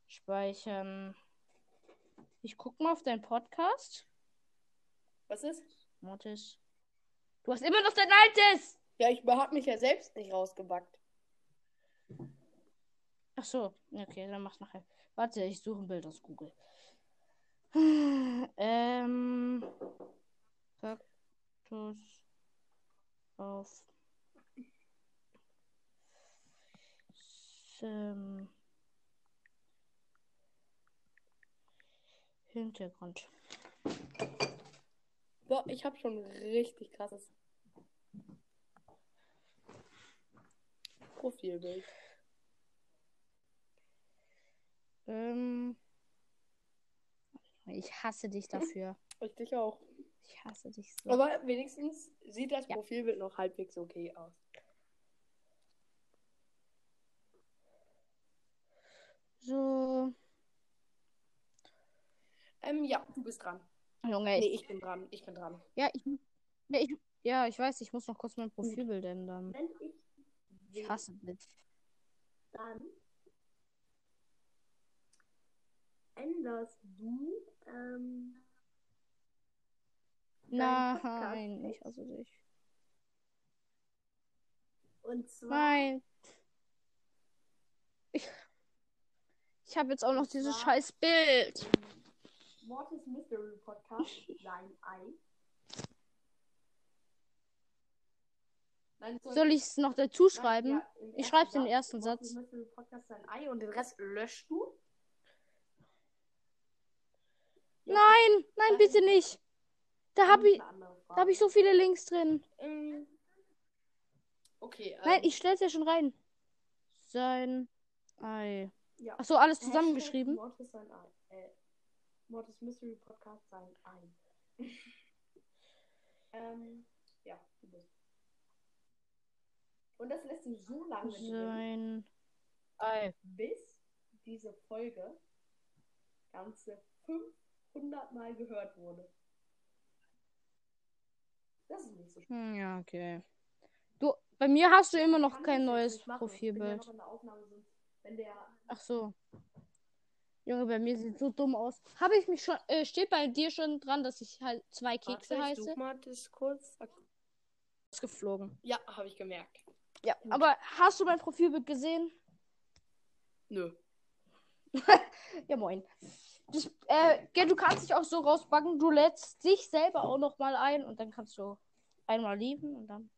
Speichern. Ich guck mal auf deinen Podcast. Was ist? Mortis. Du hast immer noch dein altes! Ja, ich hab mich ja selbst nicht rausgebackt. Ach so. Okay, dann mach's nachher. Warte, ich suche ein Bild aus Google. Ähm. Kaktus auf. Ähm, Hintergrund. So, ich hab schon richtig krasses Profilbild. Ähm, ich hasse dich dafür. Ich dich auch. Ich hasse dich so. Aber wenigstens sieht das Ja. Profilbild noch halbwegs okay aus. So. Ähm, ja, du bist dran. Junge, Nee, ich, ich bin dran. Ich bin dran. ja, ich, ja, ich, ja, ich weiß, ich muss noch kurz mein Profilbild ändern. Wenn ich Ich hasse dich. dann änderst du ähm, Nein, ich jetzt. hasse dich. und zwar Nein. Ich, ich habe jetzt auch noch dieses zwar- scheiß Bild. Mortis Mystery Podcast sein Ei. Nein, soll- Soll ich es noch dazu Nein, schreiben? ja, Ich in den ersten Satz. Mystery Podcast sein Ei und den Rest löscht du. Ja, Nein, nein, bitte nicht. Da habe ich, da habe ich so viele Links drin. Ähm, Okay, ähm, Nein, ich stell's ja schon rein. Sein Ei. ja. Ach so, alles zusammengeschrieben. Mortis sein Ei. Äh, Mortis Mystery Podcast sein Ei. ähm, ja, du bist. Und das lässt sich so lange Sein Ei. bis diese Folge ganze 500 Mal gehört wurde. Das ist nicht so schlimm. Hm, ja, okay. Du, bei mir hast du immer noch Kann kein ich neues machen. Ich ja Profilbild. wenn der Ach so. Junge, bei mir sieht so dumm aus. Habe ich mich schon, äh, steht bei dir schon dran, dass ich halt zwei Kekse Warte, ich heiße? such mal das kurz. Ausgeflogen. Ja, habe ich gemerkt. Ja, aber hast du mein Profilbild gesehen? Nö. Ja, moin. Das, äh, du kannst dich auch so rausbacken. Du lädst dich selber auch noch mal ein und dann kannst du einmal lieben und dann.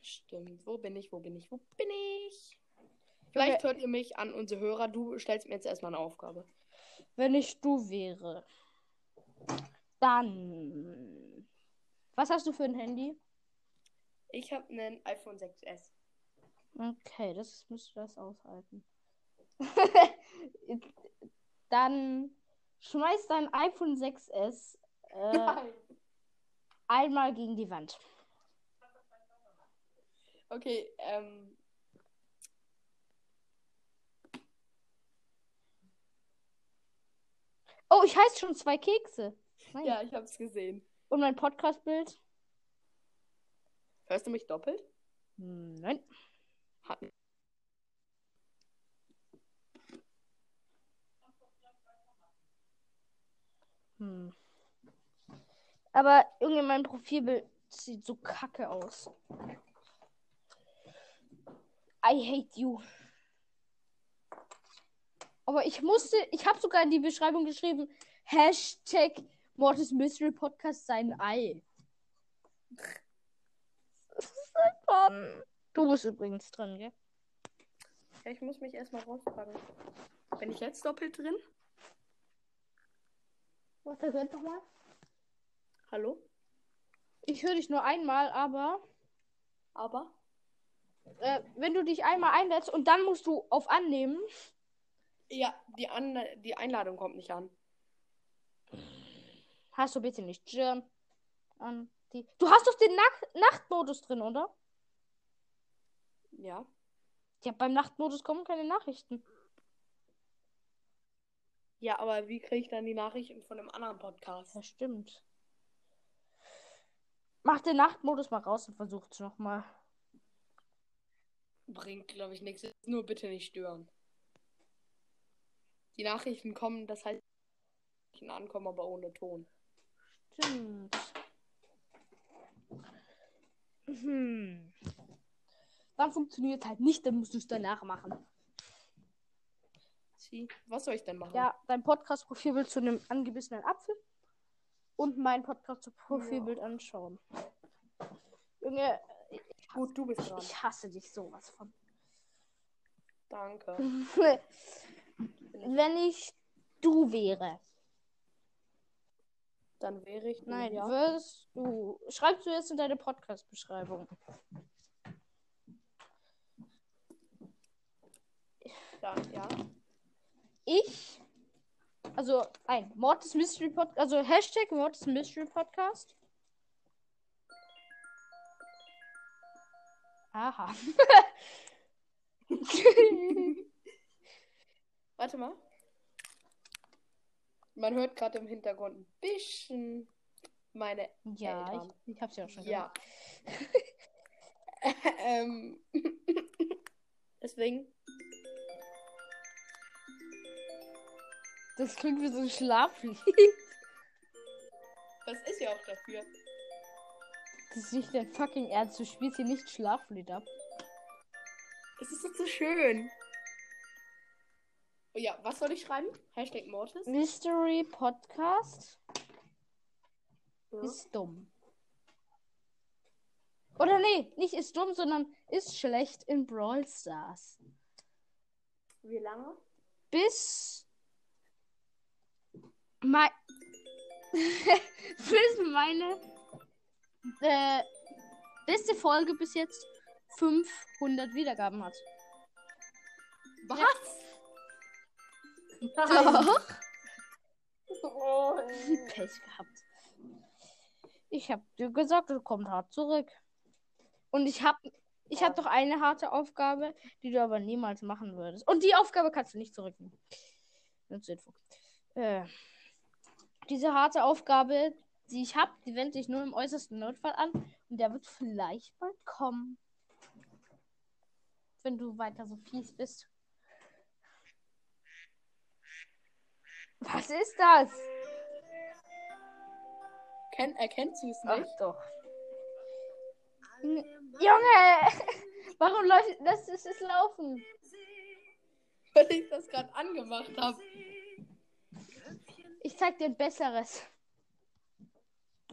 Stimmt. Wo bin ich? Wo bin ich? Wo bin ich? Vielleicht hört ihr mich an, unsere Hörer. Du stellst mir jetzt erstmal eine Aufgabe. Wenn ich du wäre, dann. Was hast du für ein Handy? Ich habe einen iPhone 6S. Okay, das müsste das aushalten. dann schmeiß dein iPhone 6S äh, einmal gegen die Wand. Okay, ähm. Oh, ich heiße schon zwei Kekse. Nein. Ja, ich hab's gesehen. Und mein Podcast-Bild? Hörst du mich doppelt? Nein. Hat. Hm. Aber Junge, mein Profilbild sieht so kacke aus. I hate you. Aber ich musste, ich habe sogar in die Beschreibung geschrieben, Hashtag Mortis Mystery Podcast sein Ei. Das ist einfach... Du bist übrigens dran, gell? Ja, ich muss mich erstmal rauspacken. Bin ich jetzt doppelt drin? Warte, hört doch mal. Hallo? Ich höre dich nur einmal, aber Aber? äh, wenn du dich einmal einlädst und dann musst du auf Annehmen, Ja, die, An die Einladung kommt nicht an. hast du bitte nicht an die. Du hast doch den Nacht Nachtmodus drin, oder? Ja. Ja, beim Nachtmodus kommen keine Nachrichten. Ja, aber wie kriege ich dann die Nachrichten von einem anderen Podcast? Ja, stimmt. Mach den Nachtmodus mal raus und versucht's nochmal. Bringt, glaube ich, nichts. Nur bitte nicht stören. Die Nachrichten kommen, das heißt, Nachrichten ankommen, aber ohne Ton. Stimmt. Hm. Dann funktioniert halt nicht, dann musst du es danach machen. Sie, was soll ich denn machen? Ja, dein Podcast-Profilbild zu einem angebissenen Apfel und mein Podcast-Profilbild anschauen. Junge, Gut, du bist dran. ich hasse dich sowas von. Danke. Wenn ich du wäre. Dann wäre ich. Nein, ja. wirst du. Schreibst du jetzt in deine Podcast-Beschreibung. Dann, ja. Ich Also ein Mortis Mystery Podcast. Also Hashtag Mortis Mystery Podcast. Aha. Warte mal. Man hört gerade im Hintergrund ein bisschen meine ja, Eltern. ich, ich hab's ja auch schon Ja. ähm, deswegen. Das klingt wie so ein Schlaflied. Das ist ja auch dafür. Das ist nicht dein fucking Ernst. Du spielst hier nicht Schlaflied ab. Es ist doch so schön. Oh ja, was soll ich schreiben? Hashtag Mortis? Mystery Podcast Ja. ist dumm. Oder nee, nicht ist dumm, sondern ist schlecht in Brawl Stars. Wie lange? Bis mein bis meine äh, beste Folge bis jetzt 500 Wiedergaben hat. Was? Doch. Oh, Pech gehabt. Ich hab dir gesagt, es kommt hart zurück. Und ich hab, ich hab doch eine harte Aufgabe, die du aber niemals machen würdest. Und die Aufgabe kannst du nicht zurücknehmen. Nur zur Info. Äh, diese harte Aufgabe, die ich hab, die wende ich nur im äußersten Notfall an. Und der wird vielleicht bald kommen. Wenn du weiter so fies bist. Was ist das? Ken, erkennst du es Ach nicht? doch. N- Junge! Warum läuft das ist es laufen? Weil ich das gerade angemacht habe. Ich zeig dir ein besseres.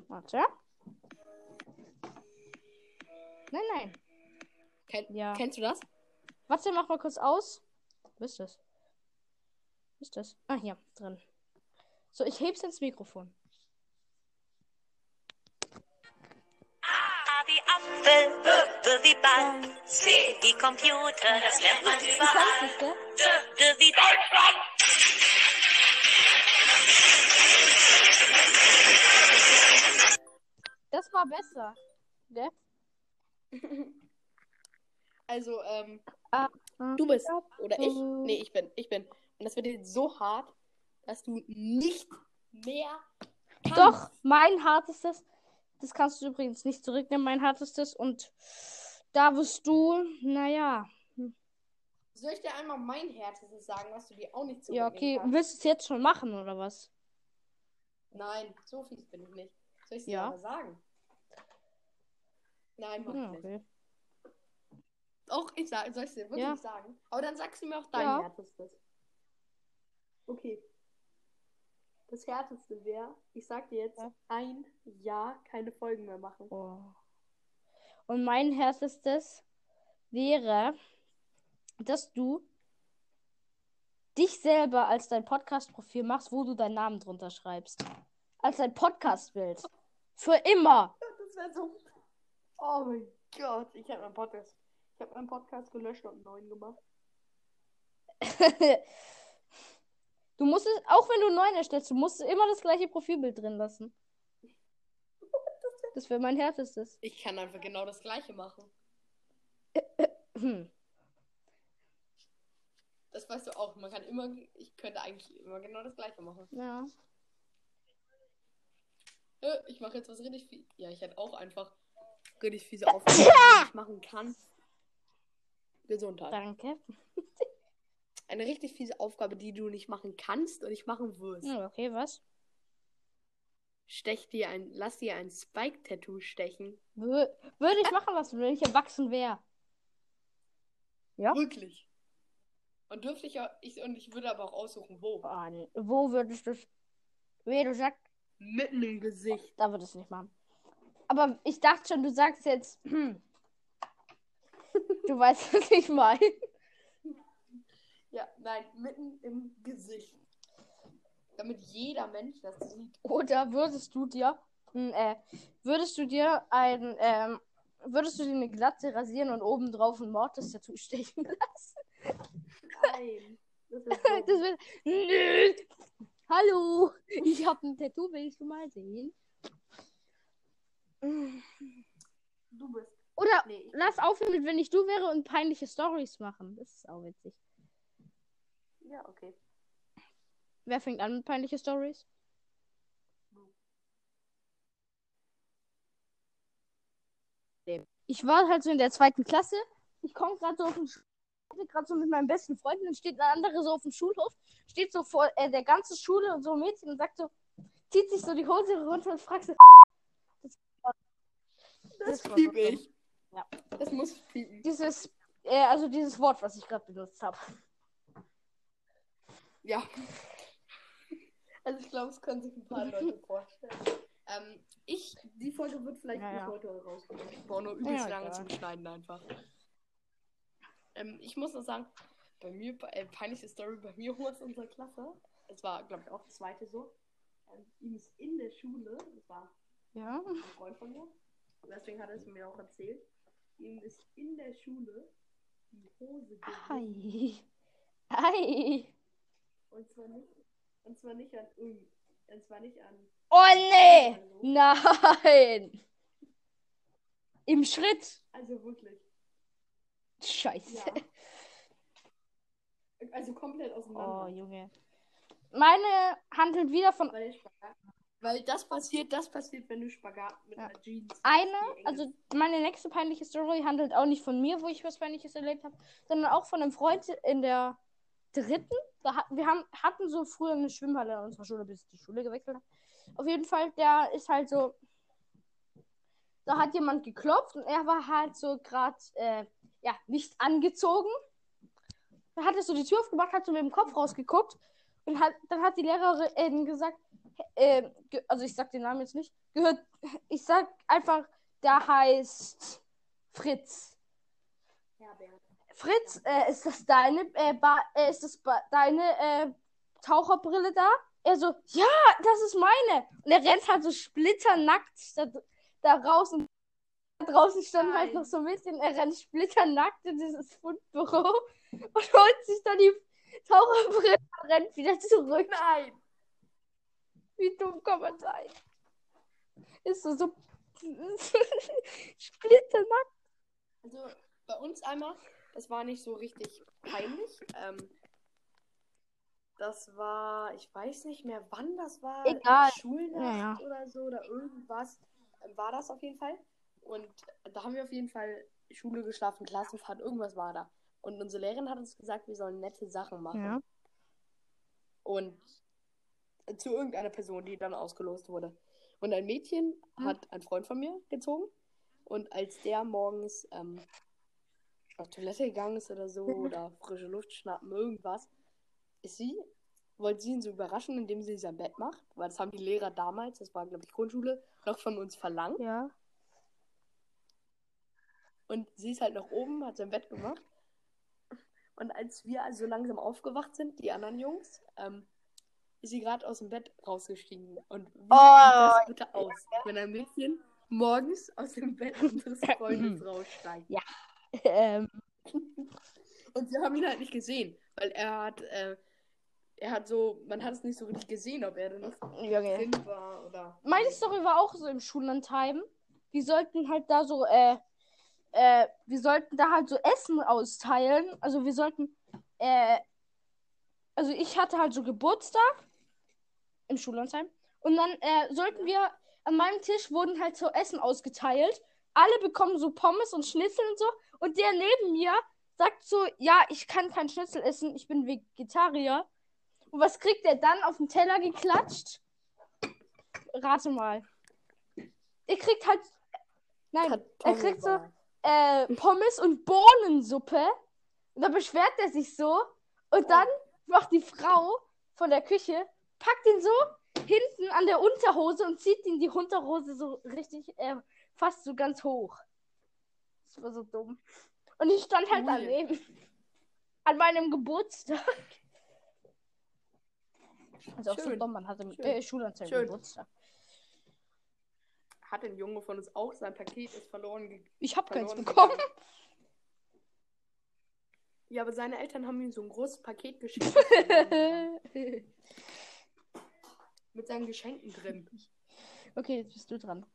Warte. Nein, nein. Ken, Ja. Kennst du das? Warte, mach mal kurz aus. Wo ist das? Wo ist das? Ah, hier, drin. So, ich heb's ins Mikrofon. A wie Apfel, B wie Ball, C wie Computer, das lernt man Du überall. D, D wie Deutschland. Das war besser. Gell? Also, ähm, Ah, du bist. Oder ich? Nee, ich bin. Ich bin. Und das wird jetzt so hart, dass du nicht mehr kannst. Doch, mein hartestes. Das kannst du übrigens nicht zurücknehmen, mein hartestes. Und da wirst du, naja. Soll ich dir einmal mein härtestes sagen, was du dir auch nicht Ja, zurücknehmen okay. kannst? Willst du es jetzt schon machen, oder was? Nein, so fies bin ich nicht. Soll ich es Ja. dir aber sagen? Nein, mach Ja, nicht. okay. Auch ich sag, soll ich dir wirklich Ja. sagen? Aber dann sagst du mir auch dein Ja. härtestes. Okay. Das härteste wäre, ich sag dir jetzt, Ja. ein Jahr keine Folgen mehr machen. Oh. Und mein härtestes wäre, dass du dich selber als dein Podcast-Profil machst, wo du deinen Namen drunter schreibst. Als dein Podcast-Bild. Für immer. Das wäre so. Oh mein Gott, ich habe meinen Podcast. Ich habe meinen Podcast gelöscht und einen neuen gemacht. du musst es, auch wenn du einen neuen erstellst, du musst immer das gleiche Profilbild drin lassen. Das wäre mein härtestes. Ich kann einfach genau das gleiche machen. Das weißt du auch. Man kann immer, ich könnte eigentlich immer genau das gleiche machen. Ja. Äh, Ich mache jetzt was richtig viel. Ja, ich hätte auch einfach richtig fiese Aufgaben, die ich machen kann. Gesundheit. Danke. Eine richtig fiese Aufgabe, die du nicht machen kannst und nicht machen wirst. Hm, okay, was? Stech dir ein, lass dir ein Spike-Tattoo stechen. Wür würde ich machen lassen, wenn ich erwachsen wäre. Ja? Wirklich. Und dürfte ich auch, ich, und ich würde aber auch aussuchen, wo. Ah, nee. Wo würdest du. Wie du sagst, Mitten im Gesicht. da würde ich es nicht machen. Aber ich dachte schon, du sagst jetzt. Hm. Du weißt, was ich meine. Ja, nein, mitten im Gesicht. Damit jeder Mensch das sieht. Oder würdest du dir. hm, Äh, würdest du dir ein. Ähm, würdest du dir eine Glatze rasieren und oben drauf ein Mortis-Tattoo stechen lassen? Nein. Das ist Das wird. Nö! Hallo, ich habe ein Tattoo, willst du mal sehen? Du bist. Oder Nee, lass aufhören mit, wenn ich du wäre und peinliche Stories machen. Das ist auch witzig. ja, okay. Wer fängt an mit peinliche Stories? Ich war halt so in der zweiten Klasse. Ich komme gerade so auf den Sch- gerade so mit meinem besten Freund und dann steht ein anderer so auf dem Schulhof, steht so vor äh, der ganzen Schule und so ein Mädchen und sagt so, zieht sich so die Hose runter und fragt so, das, Das so dumm. ich. Ja. Das muss piepen. dieses, äh, also dieses Wort, was ich gerade benutzt habe. Ja. Also ich glaube, es können sich ein paar Leute vorstellen. Ähm, ich, die Folge wird vielleicht Ja, bis ja. heute rauskommen. Ich brauche nur übelst Ja, lange egal. zum Schneiden einfach. Ähm, ich muss noch sagen, bei mir, äh, peinliche Story bei mir aus unserer Klasse. Es war, glaube ich, auch das zweite so. Ähm, ihm ist in der Schule, das war Ja. ein Freund von mir, und deswegen hat er es mir auch erzählt, ihm ist in der Schule die Hose gerissen. Ei. Ei. Und zwar nicht, und zwar nicht an irgend, und zwar nicht an Oh nee! Nein! Im Schritt. Also wirklich. Scheiße. Ja. Also komplett Oh, auseinander. Junge. Meine handelt wieder von weil, Spagat, weil das passiert, das passiert, wenn du Spagat mit Ja. einer Jeans. eine, also meine nächste peinliche Story handelt auch nicht von mir, wo ich was Peinliches erlebt habe, sondern auch von einem Freund in der dritten. Da wir haben, hatten so früher eine Schwimmhalle in unserer Schule, bis ich die Schule gewechselt habe. Auf jeden Fall, der ist halt so. Da hat jemand geklopft und er war halt so gerade, äh, ja, nicht angezogen. Dann hat er so die Tür aufgemacht, hat so mit dem Kopf rausgeguckt und hat, dann hat die Lehrerin gesagt, äh, also ich sag den Namen jetzt nicht, gehört, ich sag einfach, der heißt Fritz. Herbert. Fritz, äh, ist das deine, äh, ba äh, ist das ba deine äh, Taucherbrille da? Er so, ja, das ist meine. Und er rennt halt so splitternackt da, da raus und draußen stand halt noch so ein bisschen, er rennt splitternackt in dieses Fundbüro und holt sich dann die Taucherbrille und rennt wieder zurück. Nein! Wie dumm kann man sein? Ist so, so splitternackt. Also bei uns einmal, das war nicht so richtig peinlich. Ähm, das war, ich weiß nicht mehr, wann das war. Egal. Schulnacht Ja, oder so oder irgendwas. War das auf jeden Fall. Und da haben wir auf jeden Fall Schule geschlafen, Klassenfahrt, irgendwas war da. Und unsere Lehrerin hat uns gesagt, wir sollen nette Sachen machen. Ja. Und zu irgendeiner Person, die dann ausgelost wurde. Und ein Mädchen Mhm. hat einen Freund von mir gezogen. Und als der morgens ähm, auf Toilette gegangen ist oder so, oder frische Luft schnappen, irgendwas, ist sie, wollte sie ihn so überraschen, indem sie sein Bett macht. Weil das haben die Lehrer damals, das war, glaube ich, Grundschule, noch von uns verlangt. Ja. Und sie ist halt nach oben, hat sein Bett gemacht. Und als wir also langsam aufgewacht sind, die anderen Jungs, ähm, ist sie gerade aus dem Bett rausgestiegen. Und wie Oh, sieht das bitte aus, wenn ein Mädchen morgens aus dem Bett unseres Freundes raussteigt? Ähm, Und wir haben ihn halt nicht gesehen, weil er hat, äh, er hat so, man hat es nicht so richtig gesehen, ob er denn noch Junge. drin war oder. Meine Story war auch so im Schullandheim. Wir sollten halt da so, äh, äh, wir sollten da halt so Essen austeilen. Also wir sollten, äh, also ich hatte halt so Geburtstag im Schullandheim. Und dann äh, sollten wir, an meinem Tisch wurden halt so Essen ausgeteilt. Alle bekommen so Pommes und Schnitzel und so. Und der neben mir sagt so, ja, ich kann kein Schnitzel essen, ich bin Vegetarier. Und was kriegt er dann auf den Teller geklatscht? Rate mal. Er kriegt halt. Nein, er kriegt so äh, Pommes und Bohnensuppe. Und dann beschwert er sich so. Und dann macht die Frau von der Küche, packt ihn so hinten an der Unterhose und zieht ihn die Unterhose so richtig, äh, fast so ganz hoch. Das war so dumm. Und ich stand halt daneben. An meinem Geburtstag. Also auch so Schön. dumm, man hatte Schön. äh, Schulanzeige Schön. Geburtstag. Hat ein Junge von uns auch, sein Paket ist verloren gegangen. Ich hab keins bekommen. gegangen. Ja, aber seine Eltern haben ihm so ein großes Paket geschickt. Mit seinen Geschenken drin. Okay, jetzt bist du dran.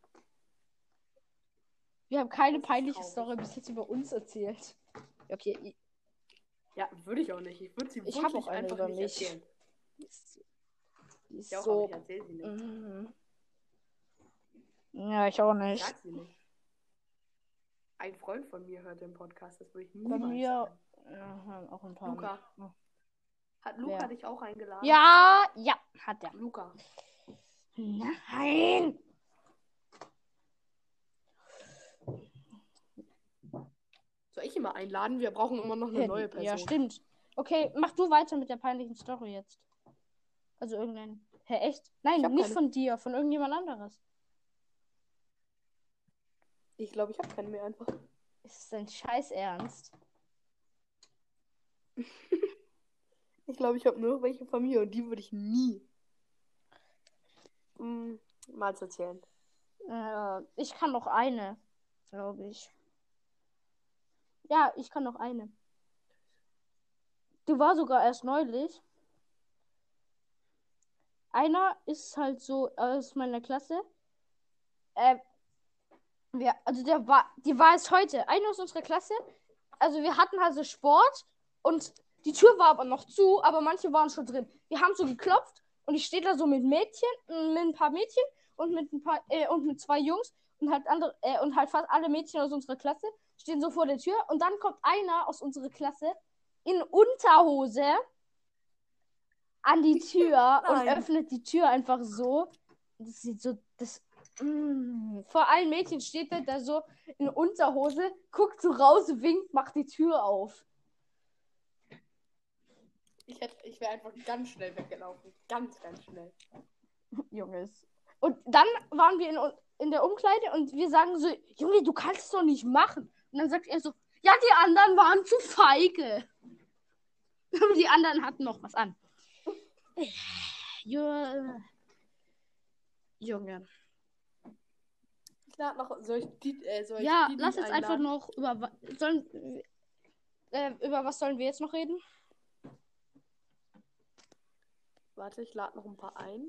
Wir haben keine ist peinliche traurig. Story bis jetzt über uns erzählt. Okay, Ja, würde ich auch nicht. Ich würde sie Ich wirklich auch eine einfach über nicht mich. erzählen. die ist Ja, auch, so. aber ich erzähl sie nicht. Mhm. Ja, ich auch Ich nicht. sag sie nicht. Ein Freund von mir hört den Podcast, das würde ich Bei niemals mir sagen. ja, auch ein paar. Luca. Ja. Hat Luca Wer? dich auch eingeladen? Ja, ja, hat er. Luca. Nein. Soll ich mal einladen? Wir brauchen immer noch eine neue Person. Ja, stimmt. Okay, mach du weiter mit der peinlichen Story jetzt. Also irgendein. Hä, echt? Nein, nicht keine. von dir, von irgendjemand anderes. Ich glaube, ich habe keinen mehr einfach. Ist es dein Scheiß Ernst? Ich glaube, ich habe nur welche Familie und die würde ich nie mm, mal erzählen. Äh, ich kann noch eine, glaube ich. Ja, ich kann noch eine. Du war sogar erst neulich. Einer ist halt so aus meiner Klasse. Äh, wir, also der war, die war es heute. Einer aus unserer Klasse. Also wir hatten halt so Sport und die Tür war aber noch zu, aber manche waren schon drin. Wir haben so geklopft und ich stehe da so mit Mädchen, äh, mit ein paar Mädchen und mit ein paar äh, und mit zwei Jungs und halt andere äh, und halt fast alle Mädchen aus unserer Klasse stehen so vor der Tür und dann kommt einer aus unserer Klasse in Unterhose an die Tür und öffnet die Tür einfach so. Das sieht so das mm, vor allen Mädchen steht er da so in Unterhose, guckt so raus, winkt, macht die Tür auf. Ich, hätte- ich wäre einfach ganz schnell weggelaufen. Ganz, ganz schnell. Junges. Und dann waren wir in, in der Umkleide und wir sagen so, Junge, du kannst es doch nicht machen. Und dann sagt er so, ja, die anderen waren zu feige. Die anderen hatten noch was an. Ju- Junge. Lade noch. Die. Äh, soll ich Ja, die lass jetzt einfach noch über sollen äh, über was sollen wir jetzt noch reden? Warte, ich lade noch ein paar ein.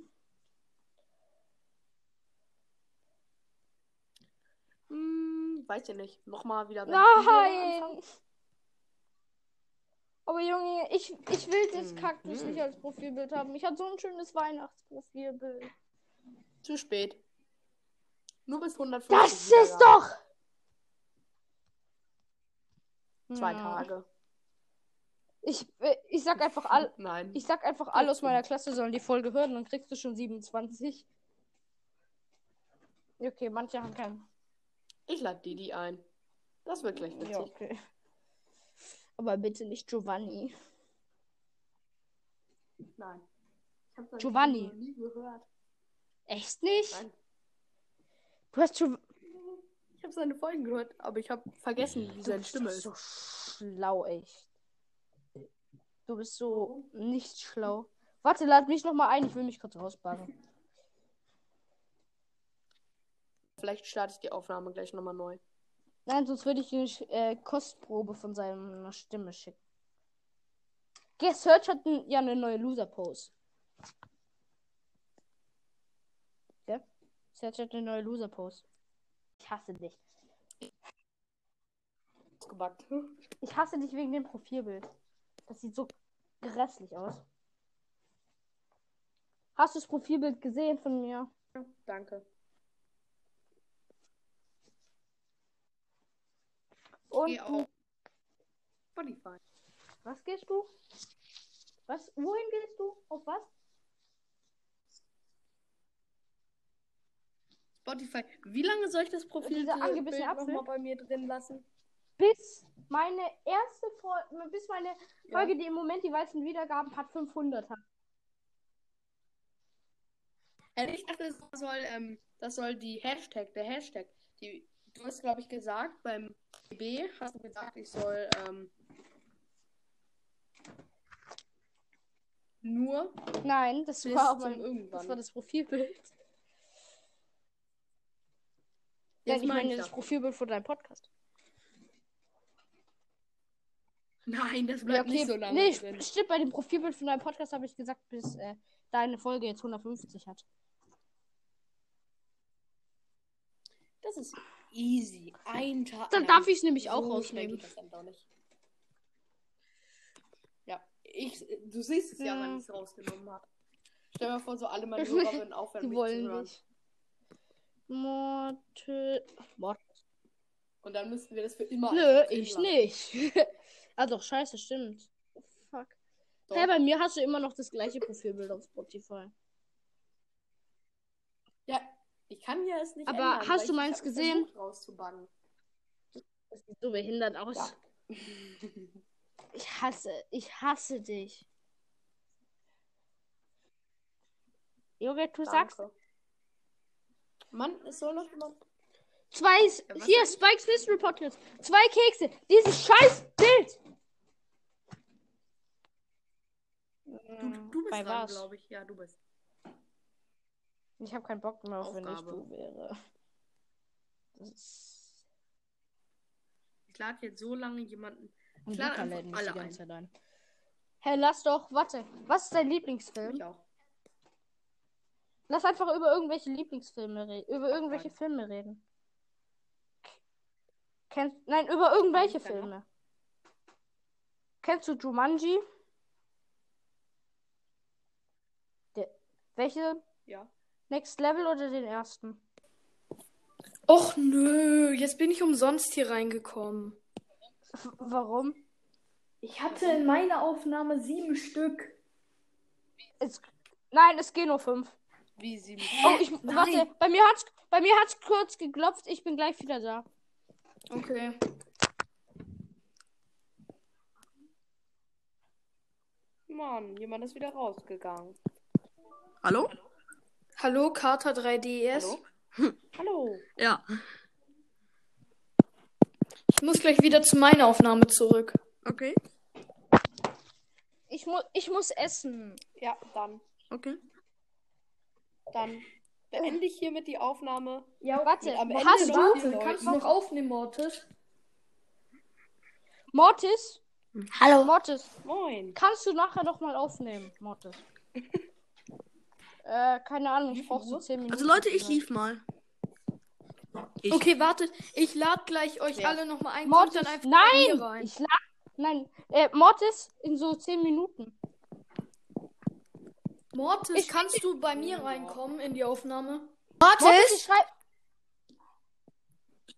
Hm, weiß ich nicht. Nochmal wieder. Nein! Aber Junge, ich, ich will das Mhm. Kaktus nicht als Profilbild haben. Ich hatte so ein schönes Weihnachtsprofilbild. Zu spät. Nur bis 150. Das ist Wiedergaben. doch! Zwei Ja. Tage. Ich, äh, ich sag einfach all, Nein. ich sag einfach alle aus meiner Klasse sollen die Folge hören, dann kriegst du schon 27. Okay, manche haben keinen. Ich lade Didi ein. Das wird gleich witzig. Ja, okay. Aber bitte nicht Giovanni. Nein. Ich hab seine Giovanni. Nie gehört. Echt nicht? Nein. Du hast Giovanni. Ich habe seine Folgen gehört, aber ich habe vergessen, wie seine Stimme ist. so schlau, echt. Du bist so nicht schlau. Warte, lad mich noch mal ein. Ich will mich kurz rausbagen. Vielleicht starte ich die Aufnahme gleich nochmal neu. Nein, sonst würde ich eine äh, Kostprobe von seiner Stimme schicken. Okay, Search hat ja eine neue Loser-Pose. Ja? Search hat eine neue Loser-Pose. Ich hasse dich. Ich hasse dich wegen dem Profilbild. Das sieht so grässlich aus. Hast du das Profilbild gesehen von mir? Danke. Und auf Spotify. was gehst du? Was? Wohin gehst du? Auf was? Spotify. Wie lange soll ich das Profil Dieser angebissene Bild Apfel? noch mal bei mir drin lassen? Bis meine erste Folge, bis meine Folge, die im Moment die meisten Wiedergaben hat, 500 hat. Ich dachte, das soll, ähm, das soll die Hashtag, der Hashtag. Die, du hast, glaube ich, gesagt, beim B hast du gesagt, ich soll ähm, nur Nein, das war mein, irgendwann. das war das Profilbild. Nein, ich meine das ja. Profilbild von deinem Podcast. Nein, das Ja, bleibt okay. nicht so lange nee, drin. stimmt, bei dem Profilbild von deinem Podcast habe ich gesagt, bis äh, deine Folge jetzt 150 hat. Das ist easy. Ein Tag. Dann darf ich es nämlich so auch schnell rausnehmen. geht das dann doch nicht. Ja, ich, du siehst es ja, Ja. wenn ich es rausgenommen habe. Stell dir vor, so alle meine Hörer würden aufhören, Die mich zu wollen hören. nicht. Morte. Mort. Und dann müssten wir das für immer Nö, ich lassen. nicht. ah doch, scheiße, stimmt. Fuck. Doch. Hä, bei mir hast du immer noch das gleiche Profilbild auf Spotify. Ja, ich kann ja es nicht Aber ändern, hast du meins gesehen? rauszubannen. Das sieht so behindert aus. Ja. Ich hasse, ich hasse dich. Junge, du sagst Danke. Mann, es soll noch jemand. zwei. was hier, sag ich? Spikes Mystery Podcast. Zwei Kekse. Dieses scheiß Bild. Du, du bist Bei dran, was? glaube ich. Ja, du bist. Ich habe keinen Bock mehr auf, wenn ich du wäre. Das ist... Ich lade jetzt so lange jemanden. Ich lade einfach alle ein. Hey, lass doch, warte. Was ist dein Lieblingsfilm? Ich auch. Lass einfach über irgendwelche Lieblingsfilme reden. Über irgendwelche rein. Filme reden. Kennst, nein, über irgendwelche Keiner. Filme. Kennst du Jumanji? Der, welche? Ja. Next Level oder den ersten? Och nö, jetzt bin ich umsonst hier reingekommen. F warum? Ich hatte in meiner Aufnahme sieben Stück. Es, nein, es gehen nur fünf. Wie sie. Oh, ich, warte, bei mir hat's, bei mir hat's kurz geklopft. Ich bin gleich wieder da. Okay. Mann, jemand ist wieder rausgegangen. Hallo? Hallo, Kater 3DS. Hallo? Hallo. Ja. Ich muss gleich wieder zu meiner Aufnahme zurück. Okay. Ich, mu ich muss essen. Ja, dann. Okay. Dann beende ich hiermit die Aufnahme. Ja, Warte, am Ende hast du, vier Leute. Kannst du noch aufnehmen, Mortis? Mortis? Hallo. Mortis, Moin. kannst du nachher noch mal aufnehmen, Mortis? äh, keine Ahnung, ich brauche so 10 Minuten. Also Leute, ich lief mal. Ich. Okay, wartet. Ich lade gleich euch Ja. alle nochmal ein. Mortis, nein! rein. Ich lach. Nein, äh, Mortis in so 10 Minuten. Mortis, Ich- kannst du bei mir reinkommen in die Aufnahme? Mortis, ich schreib.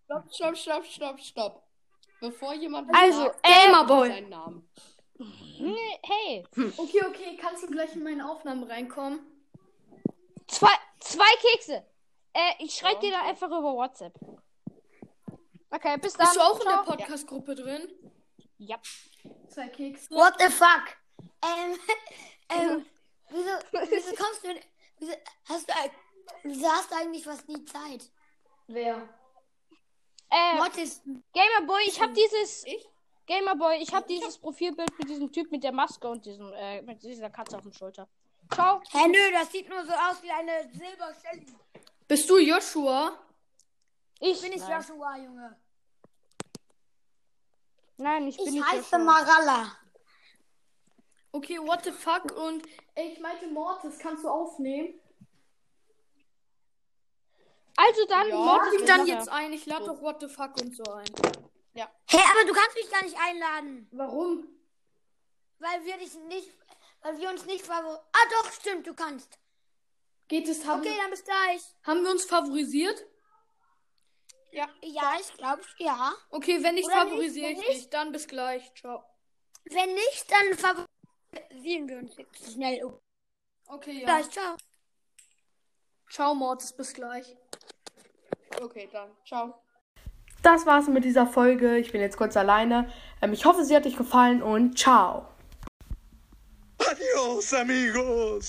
Stopp, stopp, stopp, stopp, stopp. Bevor jemand Also, sagt, Gamerboy. seinen Namen. Nee, hey. Okay, okay, kannst du gleich in meine Aufnahmen reinkommen? Zwei, zwei Kekse. Äh, ich schreib Ja, dir dann okay. einfach über WhatsApp. Okay, bis dann. Bist du auch in Ciao. der Podcast-Gruppe drin? Ja. Zwei Kekse. What the fuck? Ähm, ähm, wieso, wieso kommst du, wieso hast du, wieso hast du eigentlich fast nie Zeit? Wer? Äh, Mortis, Gamerboy, ich hab dieses. Ich? Gamerboy, ich hab dieses Profilbild mit diesem Typ mit der Maske und diesem, äh, mit dieser Katze auf dem Schulter. Ciao. hä, nö, das sieht nur so aus wie eine Silberstelle. Bist du Joshua? Ich Bin ich Nein. Joshua, Junge? Nein, ich bin Ich nicht heiße Joshua. Maralla. Okay, what the fuck? Und ey, ich meinte Mortis, kannst du aufnehmen? Also dann, Ja, Mortis Ich dann jetzt ein. Ich lade doch what the fuck und so ein. Hä, aber du kannst mich gar nicht einladen. Warum? Weil wir dich nicht, weil wir uns nicht favor... Ah, doch, stimmt, du kannst. Geht es, haben, Okay, dann bis gleich. haben wir uns favorisiert? Ja, ich glaube, ja. Okay, wenn nicht, Oder nicht, favorisiere wenn ich dich. Dann bis gleich. Ciao. Wenn nicht, dann favorisieren wir uns jetzt schnell. um. Okay, ja. Gleich, ciao. Ciao, Mortis, bis gleich. Okay, dann. Ciao. Das war's mit dieser Folge. Ich bin jetzt kurz alleine. Ähm, ich hoffe, sie hat euch gefallen und ciao. Adios, amigos.